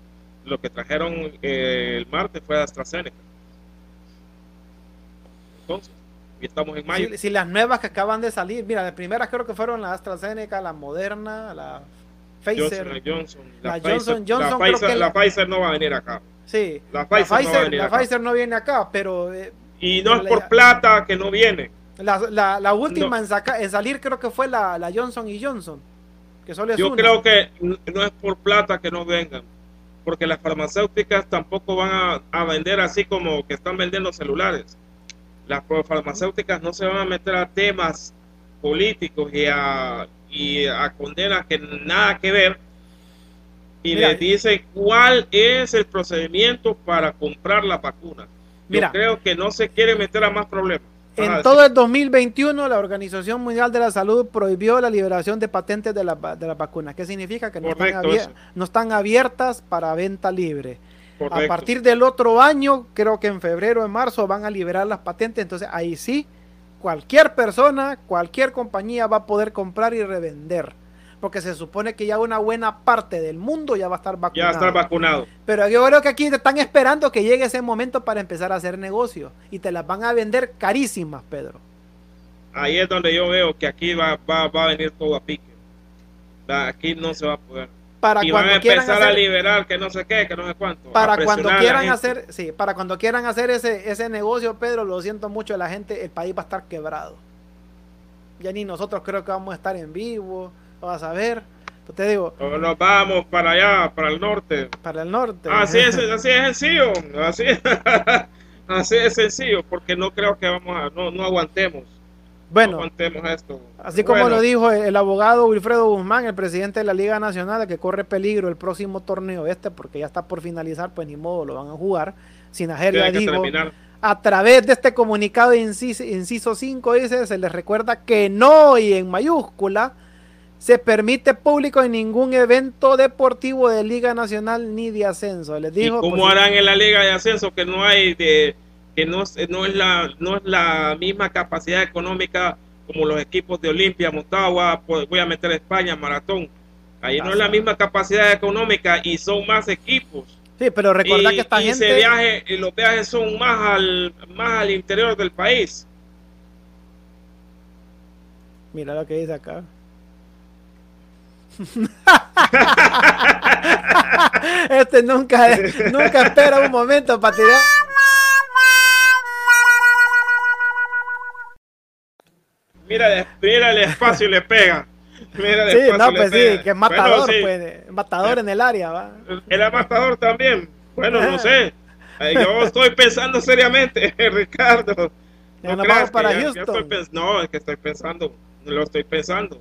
Lo que trajeron eh, el martes fue AstraZeneca. Entonces, y estamos en mayo. Si, las nuevas que acaban de salir, mira, las primeras creo que fueron la AstraZeneca, la Moderna, la Pfizer. la Johnson, la, Johnson, Johnson. La Pfizer, la, Pfizer, no va a venir acá. Sí, la Pfizer, no, la Pfizer no viene acá, pero. Eh, y no es por plata que no viene. La, última en, en, salir creo que fue la, Johnson y Johnson. Que solo Yo creo que no es por plata que no vengan, porque las farmacéuticas tampoco van a, vender así como que están vendiendo celulares. Las farmacéuticas no se van a meter a temas políticos y a, y a condenas que nada que ver y les dice cuál es el procedimiento para comprar la vacuna. Yo creo que no se quiere meter a más problemas. En todo el 2021, la Organización Mundial de la Salud prohibió la liberación de patentes de la, de la vacuna. ¿Qué significa? Que no están, no están, abiertas para venta libre. A partir del otro año, creo que en febrero o en marzo van a liberar las patentes. Entonces ahí sí, cualquier persona, cualquier compañía va a poder comprar y revender porque se supone que ya una buena parte del mundo ya va a estar vacunado. Ya va a estar vacunado. Pero yo creo que aquí te están esperando que llegue ese momento para empezar a hacer negocio y te las van a vender carísimas, Pedro. Ahí es donde yo veo que aquí va, va, a venir todo a pique. Aquí no se va a poder. Para y cuando van a empezar a liberar que no sé qué, que no sé cuánto. Para cuando quieran hacer, sí, para cuando quieran hacer ese, ese negocio, Pedro, lo siento mucho, la gente, el país va a estar quebrado. Ya ni nosotros creo que vamos a estar en vivo vas a ver. Pues te digo. nos vamos para allá, para el norte. Para el norte. Así es, así es sencillo. Así, así es sencillo, porque no creo que vamos a, no, no aguantemos. Bueno, esto. así como lo dijo el, abogado Wilfredo Guzmán, el presidente de la Liga Nacional, que corre peligro el próximo torneo este, porque ya está por finalizar, pues ni modo, lo van a jugar. Sin ya dijo, a través de este comunicado de inciso, inciso 5, dice, se les recuerda que no y en mayúscula se permite público en ningún evento deportivo de Liga Nacional ni de ascenso. Les digo, ¿Y cómo harán en la Liga de Ascenso que no hay de que no, no es la no es la misma capacidad económica como los equipos de Olimpia, Motagua, pues, voy a meter a España, Maratón. Ahí no es la misma capacidad económica y son más equipos. Sí, pero recordad que esta gente viaje, los viajes son más al más al interior del país. Mira lo que dice acá. este nunca, nunca espera un momento para tirar. Mira, mira el espacio y le pega. Mira sí, no, pues sí, que es matador, pues, matador en el área, va. Era matador también. Bueno, no sé. Yo estoy pensando seriamente, Ricardo. No, no para Houston. no, es que estoy pensando, lo estoy pensando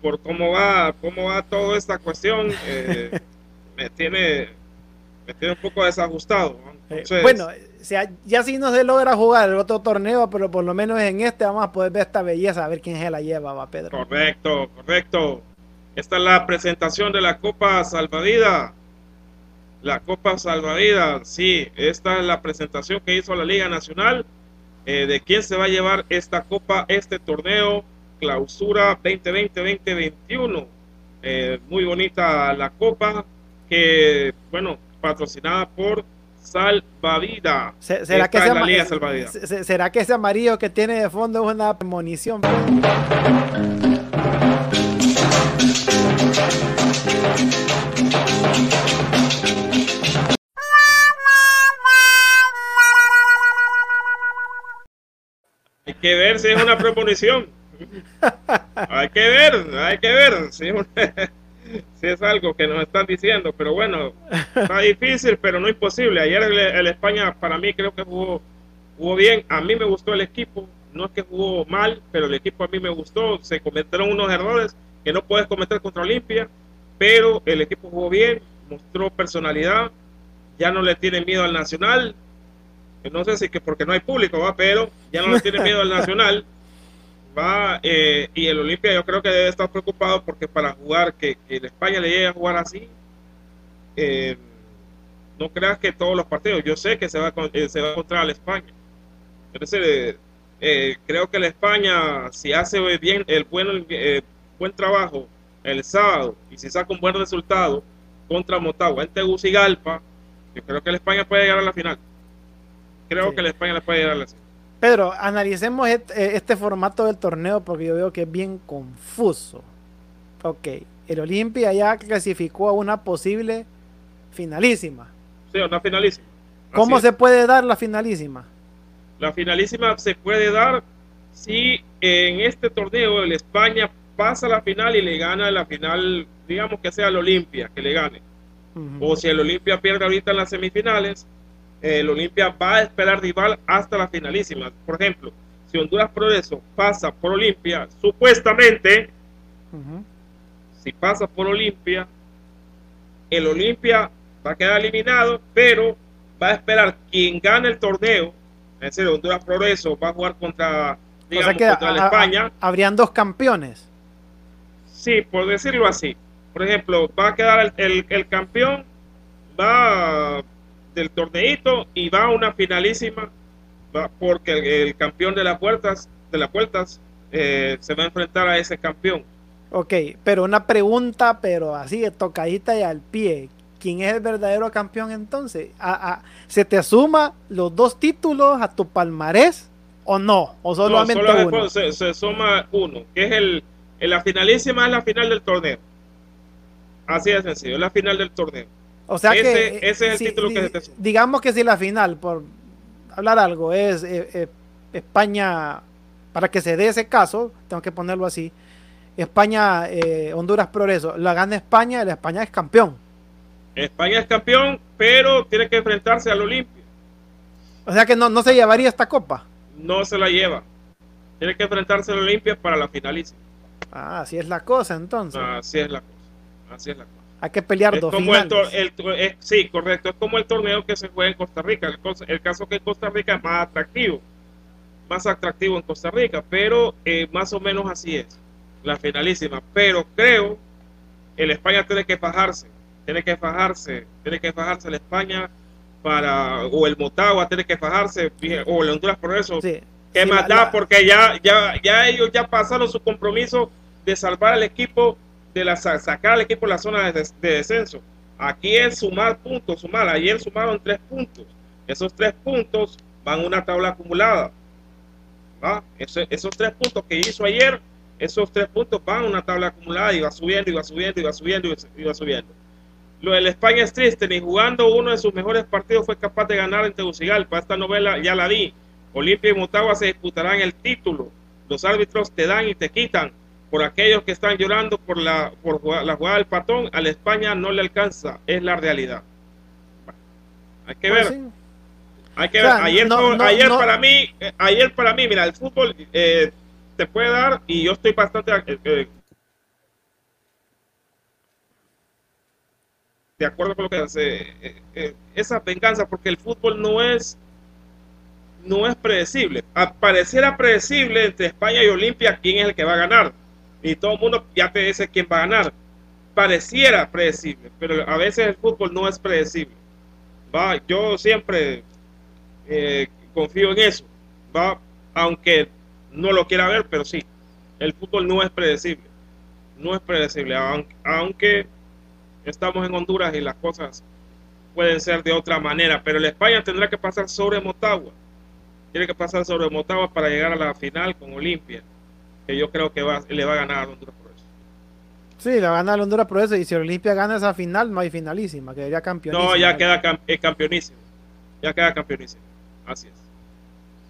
por cómo va, cómo va toda esta cuestión, eh, me tiene me tiene un poco desajustado. Eh, bueno, ya si no se logra jugar el otro torneo, pero por lo menos en este vamos a poder ver esta belleza, a ver quién se la lleva, va Pedro. Correcto, correcto. Esta es la presentación de la Copa Salvadida. La Copa Salvadida, sí, esta es la presentación que hizo la Liga Nacional eh, de quién se va a llevar esta Copa, este torneo clausura 2020-2021. Eh, muy bonita la copa que, bueno, patrocinada por Salvavida. ¿Será que, ese, ¿Será que ese amarillo que tiene de fondo es una premonición? Hay que ver si es una premonición hay que ver, hay que ver si, es algo que nos están diciendo, pero bueno, está difícil, pero no imposible. Ayer el, España para mí creo que jugó, jugó bien, a mí me gustó el equipo, no es que jugó mal, pero el equipo a mí me gustó, se cometieron unos errores que no puedes cometer contra Olimpia, pero el equipo jugó bien, mostró personalidad, ya no le tiene miedo al Nacional, no sé si que porque no hay público, ¿va? pero ya no le tiene miedo al Nacional Va, eh, y el Olimpia yo creo que debe estar preocupado porque para jugar, que, que España le llegue a jugar así, eh, no creas que todos los partidos, yo sé que se va, eh, se va a encontrar la España. Entonces, creo que la España, si hace bien el buen, buen trabajo el sábado y si saca un buen resultado contra Motagua en Tegucigalpa, yo creo que la España puede llegar a la final. Creo que la España le puede llegar a la final. Pedro, analicemos eh, este, formato del torneo porque yo veo que es bien confuso. Ok, el Olimpia ya clasificó a una posible finalísima. Sí, una finalísima. ¿Cómo se puede dar la finalísima? La finalísima se puede dar si en este torneo el España pasa a la final y le gana la final, digamos que sea el Olimpia, que le gane. O si el Olimpia pierde ahorita en las semifinales, el Olimpia va a esperar rival hasta la finalísima. Por ejemplo, si Honduras Progreso pasa por Olimpia, supuestamente, si pasa por Olimpia, el Olimpia va a quedar eliminado, pero va a esperar quien gane el torneo, es decir, Honduras Progreso va a jugar contra, digamos, contra la España. habrían dos campeones. Sí, por decirlo así. Por ejemplo, va a quedar el, el campeón, va del torneito y va a una finalísima porque el, campeón de las puertas de las puertas eh, se va a enfrentar a ese campeón. Ok, pero una pregunta, pero así de tocadita y al pie. ¿Quién es el verdadero campeón entonces? ¿A, ¿Se te suma los dos títulos a tu palmarés o no? ¿O solamente uno? Se, suma uno, que es el, la finalísima es la final del torneo. Así de sencillo, es la final del torneo. O sea que. Ese es el título que Digamos que si la final, por hablar algo, es eh, eh, España, para que se dé ese caso, tengo que ponerlo así. España, eh, Honduras Progreso, la gana España, el España es campeón. España es campeón, pero tiene que enfrentarse al Olimpia. O sea que no, no se llevaría esta copa. No se la lleva. Tiene que enfrentarse al Olimpia para la finalísima. Ah, así es la cosa entonces. Así es la cosa. Así es la cosa. Hay que pelear dos como el, Sí, correcto. Es como el torneo que se juega en Costa Rica. El, caso que en Costa Rica es más atractivo. Más atractivo en Costa Rica. Pero eh, más o menos así es. La finalísima. Pero creo el España tiene que fajarse. Tiene que fajarse. Tiene que fajarse la España para. O el Motagua tiene que fajarse. O el Honduras Progreso. Sí. Que más da porque ya, ya, ya ellos ya pasaron su compromiso de salvar al equipo de la, sacar al equipo de la zona de, descenso. Aquí es sumar puntos, sumar. Ayer sumaron tres puntos. Esos tres puntos van a una tabla acumulada. esos tres puntos que hizo ayer, esos tres puntos van a una tabla acumulada y va subiendo, y va subiendo, y va subiendo, y va subiendo. Lo del España es triste, ni jugando uno de sus mejores partidos fue capaz de ganar en Tegucigalpa. Esta novela ya la vi. Olimpia y Motagua se disputarán el título. Los árbitros te dan y te quitan por aquellos que están llorando por la, por la jugada del patón, a la España no le alcanza, es la realidad. hay que pues ver. Hay que ver. Ayer, ayer para mí, eh, ayer para mí, mira, el fútbol eh, te puede dar y yo estoy bastante eh, de acuerdo con lo que hace esa venganza, porque el fútbol no es no es predecible. Pareciera predecible entre España y Olimpia quién es el que va a ganar y todo el mundo ya te dice quién va a ganar. Pareciera predecible, pero a veces el fútbol no es predecible. ¿va? Yo siempre eh, confío en eso, ¿va? aunque no lo quiera ver, pero sí, el fútbol no es predecible. No es predecible, aunque, aunque estamos en Honduras y las cosas pueden ser de otra manera, pero el España tendrá que pasar sobre Motagua. Tiene que pasar sobre Motagua para llegar a la final con Olimpia que yo creo que va, le va a ganar a Honduras Progreso. Sí, le va a ganar a Honduras Progreso y si Olimpia gana esa final, no hay finalísima, quedaría campeonísimo. No, ya queda eh, campeonísimo. Ya queda campeonísimo. Así es.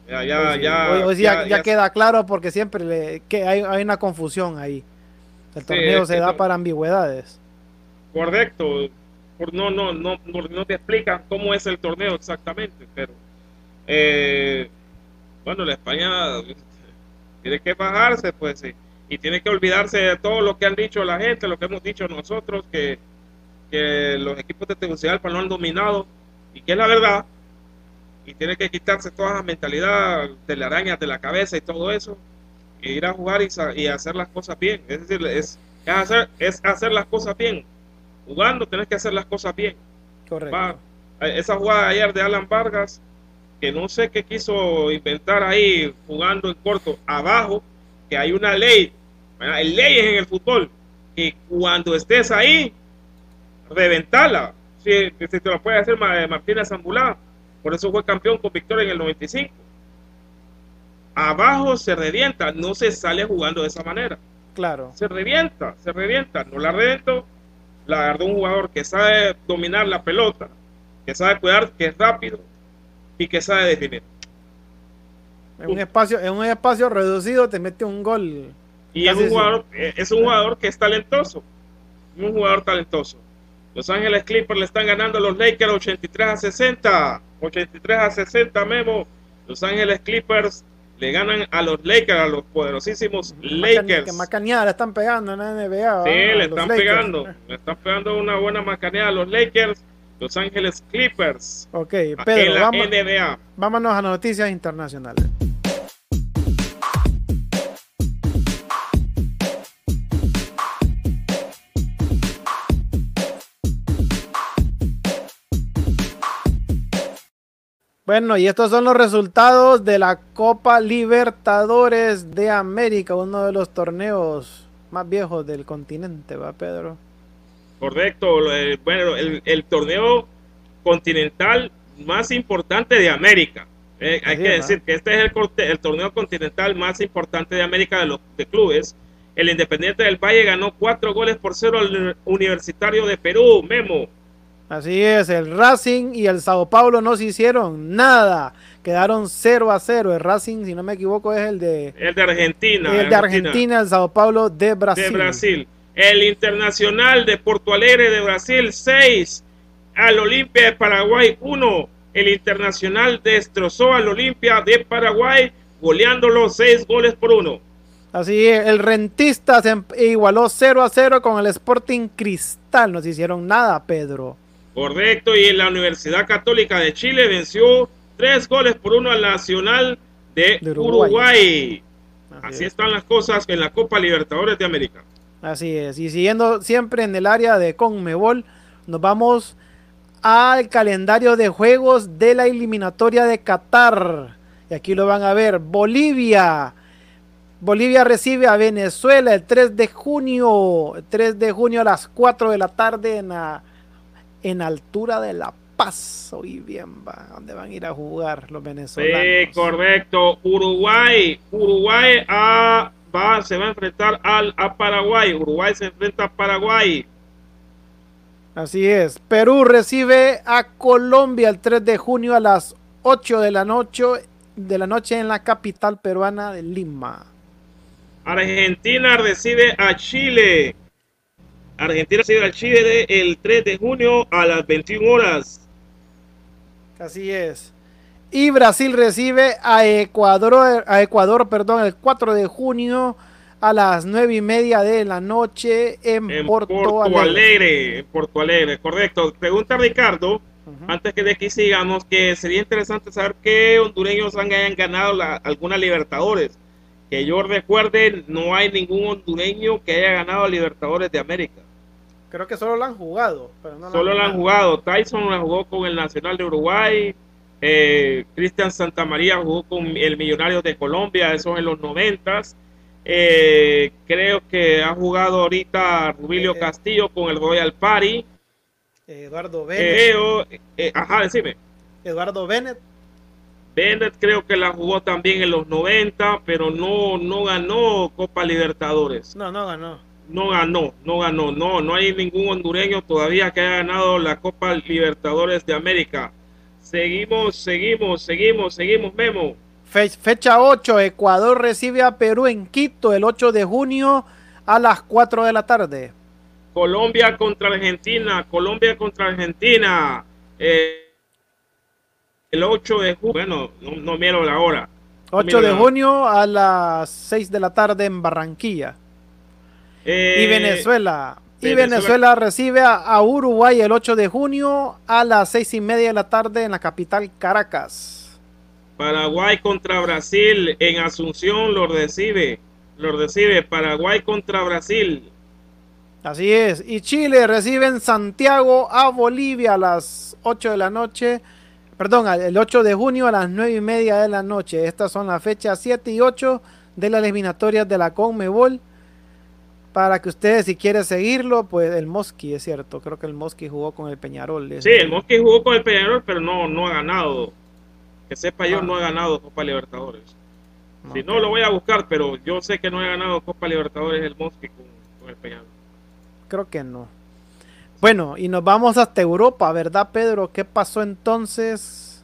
Ya, ya, ya, ya, queda claro porque siempre le, que hay, hay una confusión ahí. El torneo se da para ambigüedades. Correcto. Por, no, no, no, no, te explican cómo es el torneo exactamente, pero eh, bueno, la España tiene que bajarse, pues sí. Y tiene que olvidarse de todo lo que han dicho la gente, lo que hemos dicho nosotros, que, los equipos de Tegucigalpa no han dominado, y que es la verdad. Y tiene que quitarse toda la mentalidad de araña de la cabeza y todo eso. ir a jugar y, hacer las cosas bien. Es decir, es, hacer, es hacer las cosas bien. Jugando tenés que hacer las cosas bien. Correcto. esa jugada ayer de Alan Vargas, que no sé qué quiso inventar ahí jugando en corto, abajo, que hay una ley, hay leyes en el fútbol, que cuando estés ahí, reventala. Si, te lo puede hacer Martínez Zambulá, por eso fue campeón con victoria en el 95 abajo se revienta, no se sale jugando de esa manera. Claro. Se revienta, se revienta. No la reventó, la agarró un jugador que sabe dominar la pelota, que sabe cuidar, que es rápido y que sabe definir. En un espacio, en un espacio reducido te mete un gol. Y es un, jugador, eh, es un jugador que es talentoso. Un jugador talentoso. Los Ángeles Clippers le están ganando a los Lakers 83 a 60. 83 a 60, Memo. Los Ángeles Clippers le ganan a los Lakers, a los poderosísimos Lakers. Que macaneada le están pegando en la NBA. Sí, le están pegando. Le están pegando una buena macaneada a los Lakers. Los Ángeles Clippers. Ok, Pedro, la NBA. vámonos a noticias internacionales. Bueno, y estos son los resultados de la Copa Libertadores de América, uno de los torneos más viejos del continente, ¿va, Pedro? Correcto, bueno, el, torneo continental más importante de América. Eh, hay que decir que este es el, el, torneo continental más importante de América de los de clubes. El Independiente del Valle ganó cuatro goles por cero al Universitario de Perú, Memo. Así es, el Racing y el Sao Paulo no se hicieron nada. Quedaron 0 a 0. El Racing, si no me equivoco, es el de. El de Argentina. El de Argentina, el Sao Paulo de Brasil. De Brasil. El Internacional de Porto Alegre de Brasil, 6. Al Olimpia de Paraguay, 1. El Internacional destrozó al Olimpia de Paraguay, goleándolo 6 goles por 1. Así es, el Rentista se em, igualó 0 a 0 con el Sporting Cristal. No se hicieron nada, Pedro. Correcto, y en la Universidad Católica de Chile venció tres goles por uno al Nacional de, Uruguay. Así, están las cosas en la Copa Libertadores de América. Así es, y siguiendo siempre en el área de Conmebol, nos vamos al calendario de juegos de la eliminatoria de Qatar. Y aquí lo van a ver, Bolivia. Bolivia recibe a Venezuela el 3 de junio, el 3 de junio a las 4 de la tarde en la en altura de La Paz. Hoy bien va, donde van a ir a jugar los venezolanos. Sí, correcto. Uruguay, Uruguay a, va, se va a enfrentar al, a Paraguay. Uruguay se enfrenta a Paraguay. Así es. Perú recibe a Colombia el 3 de junio a las 8 de la noche, de la noche en la capital peruana de Lima. Argentina recibe a Chile Argentina recibe al Chile el 3 de junio a las 21 horas. Así es. Y Brasil recibe a Ecuador, a Ecuador perdón, el 4 de junio a las 9 y media de la noche en, Porto, Alegre. En Porto Alegre, correcto. Pregunta Ricardo, antes que de aquí sigamos, que sería interesante saber qué hondureños han, hayan ganado alguna Libertadores. Que yo recuerde, no hay ningún hondureño que haya ganado Libertadores de América. Creo que solo la han jugado. solo la han jugado. Tyson la jugó con el Nacional de Uruguay. Eh, Cristian Santamaría jugó con el Millonario de Colombia, eso en los noventas. Eh, creo que ha jugado ahorita Rubilio eh, Castillo con el Royal Party. Eduardo Bennett. ajá, decime. Eduardo Bennett. Bennett creo que la jugó también en los 90, pero no, no ganó Copa Libertadores. No, no ganó no ganó, no ganó, no, no hay ningún hondureño todavía que haya ganado la Copa Libertadores de América. Seguimos, seguimos, seguimos, seguimos, Memo. fecha 8, Ecuador recibe a Perú en Quito el 8 de junio a las 4 de la tarde. Colombia contra Argentina, Colombia contra Argentina. Eh, el 8 de junio, bueno, no, no miro la hora. 8 de junio a las 6 de la tarde en Barranquilla y eh, Venezuela. Y Venezuela, recibe a, Uruguay el 8 de junio a las 6 y media de la tarde en la capital Caracas. Paraguay contra Brasil en Asunción lo recibe. lo recibe Paraguay contra Brasil. Así es. Y Chile recibe en Santiago a Bolivia a las 8 de la noche. Perdón, el 8 de junio a las 9 y media de la noche. Estas son las fechas 7 y 8 de las eliminatorias de la Conmebol. Para que ustedes, si quieren seguirlo, pues el Mosqui, es cierto. Creo que el Mosqui jugó con el Peñarol. Sí, el Mosqui jugó con el Peñarol, pero no, no ha ganado. Que sepa yo, ah. no ha ganado Copa Libertadores. Si no, lo voy a buscar, pero yo sé que no ha ganado Copa Libertadores el Mosqui con el Peñarol creo que no. Bueno, y nos vamos hasta Europa, ¿verdad, Pedro? ¿Qué pasó entonces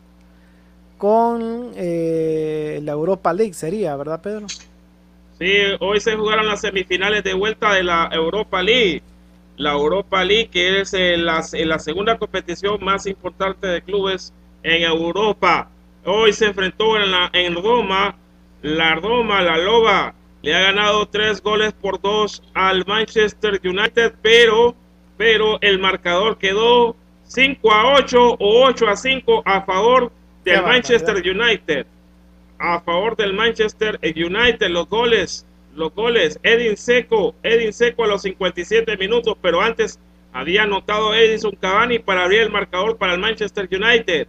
con eh, la Europa League? Sería, ¿verdad, Pedro? Sí, hoy se jugaron las semifinales de vuelta de la Europa League. La Europa League, que es eh, la, la segunda competición más importante de clubes en Europa. Hoy se enfrentó en, la, en Roma, la Roma, la Loba, le ha ganado tres goles por dos al Manchester United, pero, pero el marcador quedó 5 a 8 o 8 a 5 a favor del Manchester United. A favor del Manchester United, los goles, los goles, Edin Seco, Edin Seco a los 57 minutos, pero antes había anotado Edison Cavani para abrir el marcador para el Manchester United.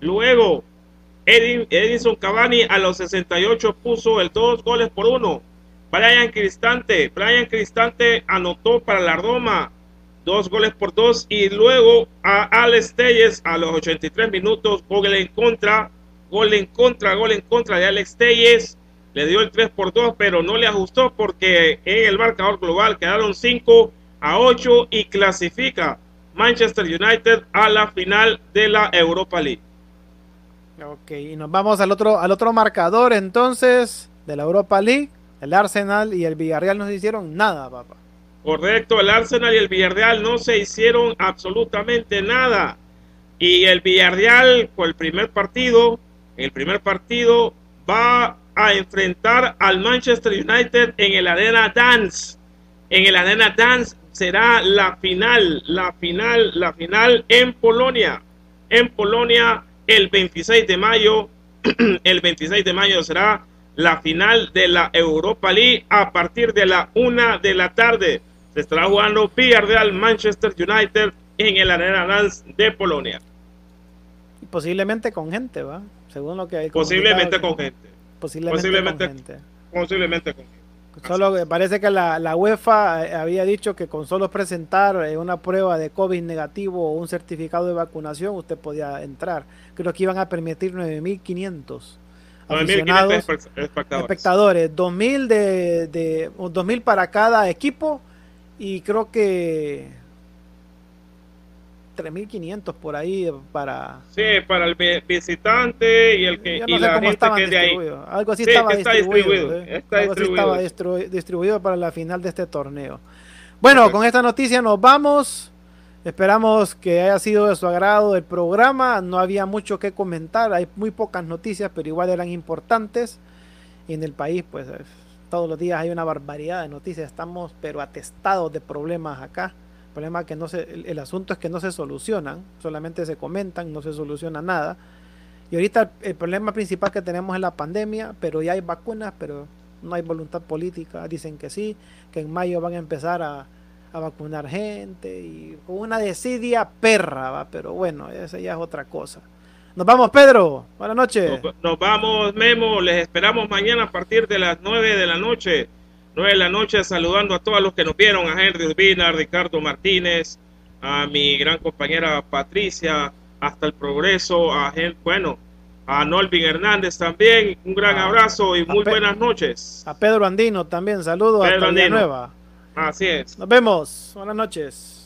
Luego, Edison Cavani a los 68 puso el dos goles por uno. Brian Cristante, Brian Cristante anotó para la Roma dos goles por dos y luego a Alex Telles a los 83 minutos gol en contra, gol en contra, gol en contra de Alex Telles le dio el 3 por 2 pero no le ajustó porque en el marcador global quedaron 5 a 8 y clasifica Manchester United a la final de la Europa League. Ok, y nos vamos al otro, al otro marcador entonces de la Europa League. El Arsenal y el Villarreal no se hicieron nada, papá. Correcto, el Arsenal y el Villarreal no se hicieron absolutamente nada. Y el Villarreal, con el primer partido, el primer partido va a enfrentar al Manchester United en el Arena Dance. En el Arena Dance será la final, la final, la final en Polonia. En Polonia el 26 de mayo. el 26 de mayo será la final de la Europa League a partir de la una de la tarde. Se estará jugando Villarreal Manchester United en el Arena Dance de Polonia. Posiblemente con gente, ¿va? Según lo que hay. Posiblemente con gente. Posiblemente, con gente. Posiblemente con gente. Solo parece que la, la, UEFA eh, había dicho que con solo presentar eh, una prueba de COVID negativo o un certificado de vacunación usted podía entrar. Creo que iban a permitir 9.500 aficionados, espectadores. espectadores. 2.000 de, de 2.000 para cada equipo y creo que 3.500 por ahí para... Sí, para el visitante y el que... y la gente que de ahí. Algo así estaba distribuido. ¿eh? Algo así estaba distribuido para la final de este torneo. Bueno, con esta noticia nos vamos. Esperamos que haya sido de su agrado el programa. No había mucho que comentar. Hay muy pocas noticias, pero igual eran importantes. Y en el país, pues todos los días hay una barbaridad de noticias. Estamos, pero atestados de problemas acá problema que no se, el, asunto es que no se solucionan, solamente se comentan, no se soluciona nada. Y ahorita el, problema principal que tenemos es la pandemia, pero ya hay vacunas, pero no hay voluntad política. Dicen que sí, que en mayo van a empezar a, a vacunar gente y una desidia perra, ¿va? pero bueno, esa ya es otra cosa. Nos vamos, Pedro. Buenas noches. Nos, nos, vamos, Memo. Les esperamos mañana a partir de las 9 de la noche 9 de la noche, saludando a todos los que nos vieron, a Henry Urbina, a Ricardo Martínez, a mi gran compañera Patricia, hasta el progreso, a bueno, a Nolvin Hernández también, un gran abrazo y muy buenas noches. A Pedro Andino también, saludos hasta Andino. Así es. Nos vemos, buenas noches.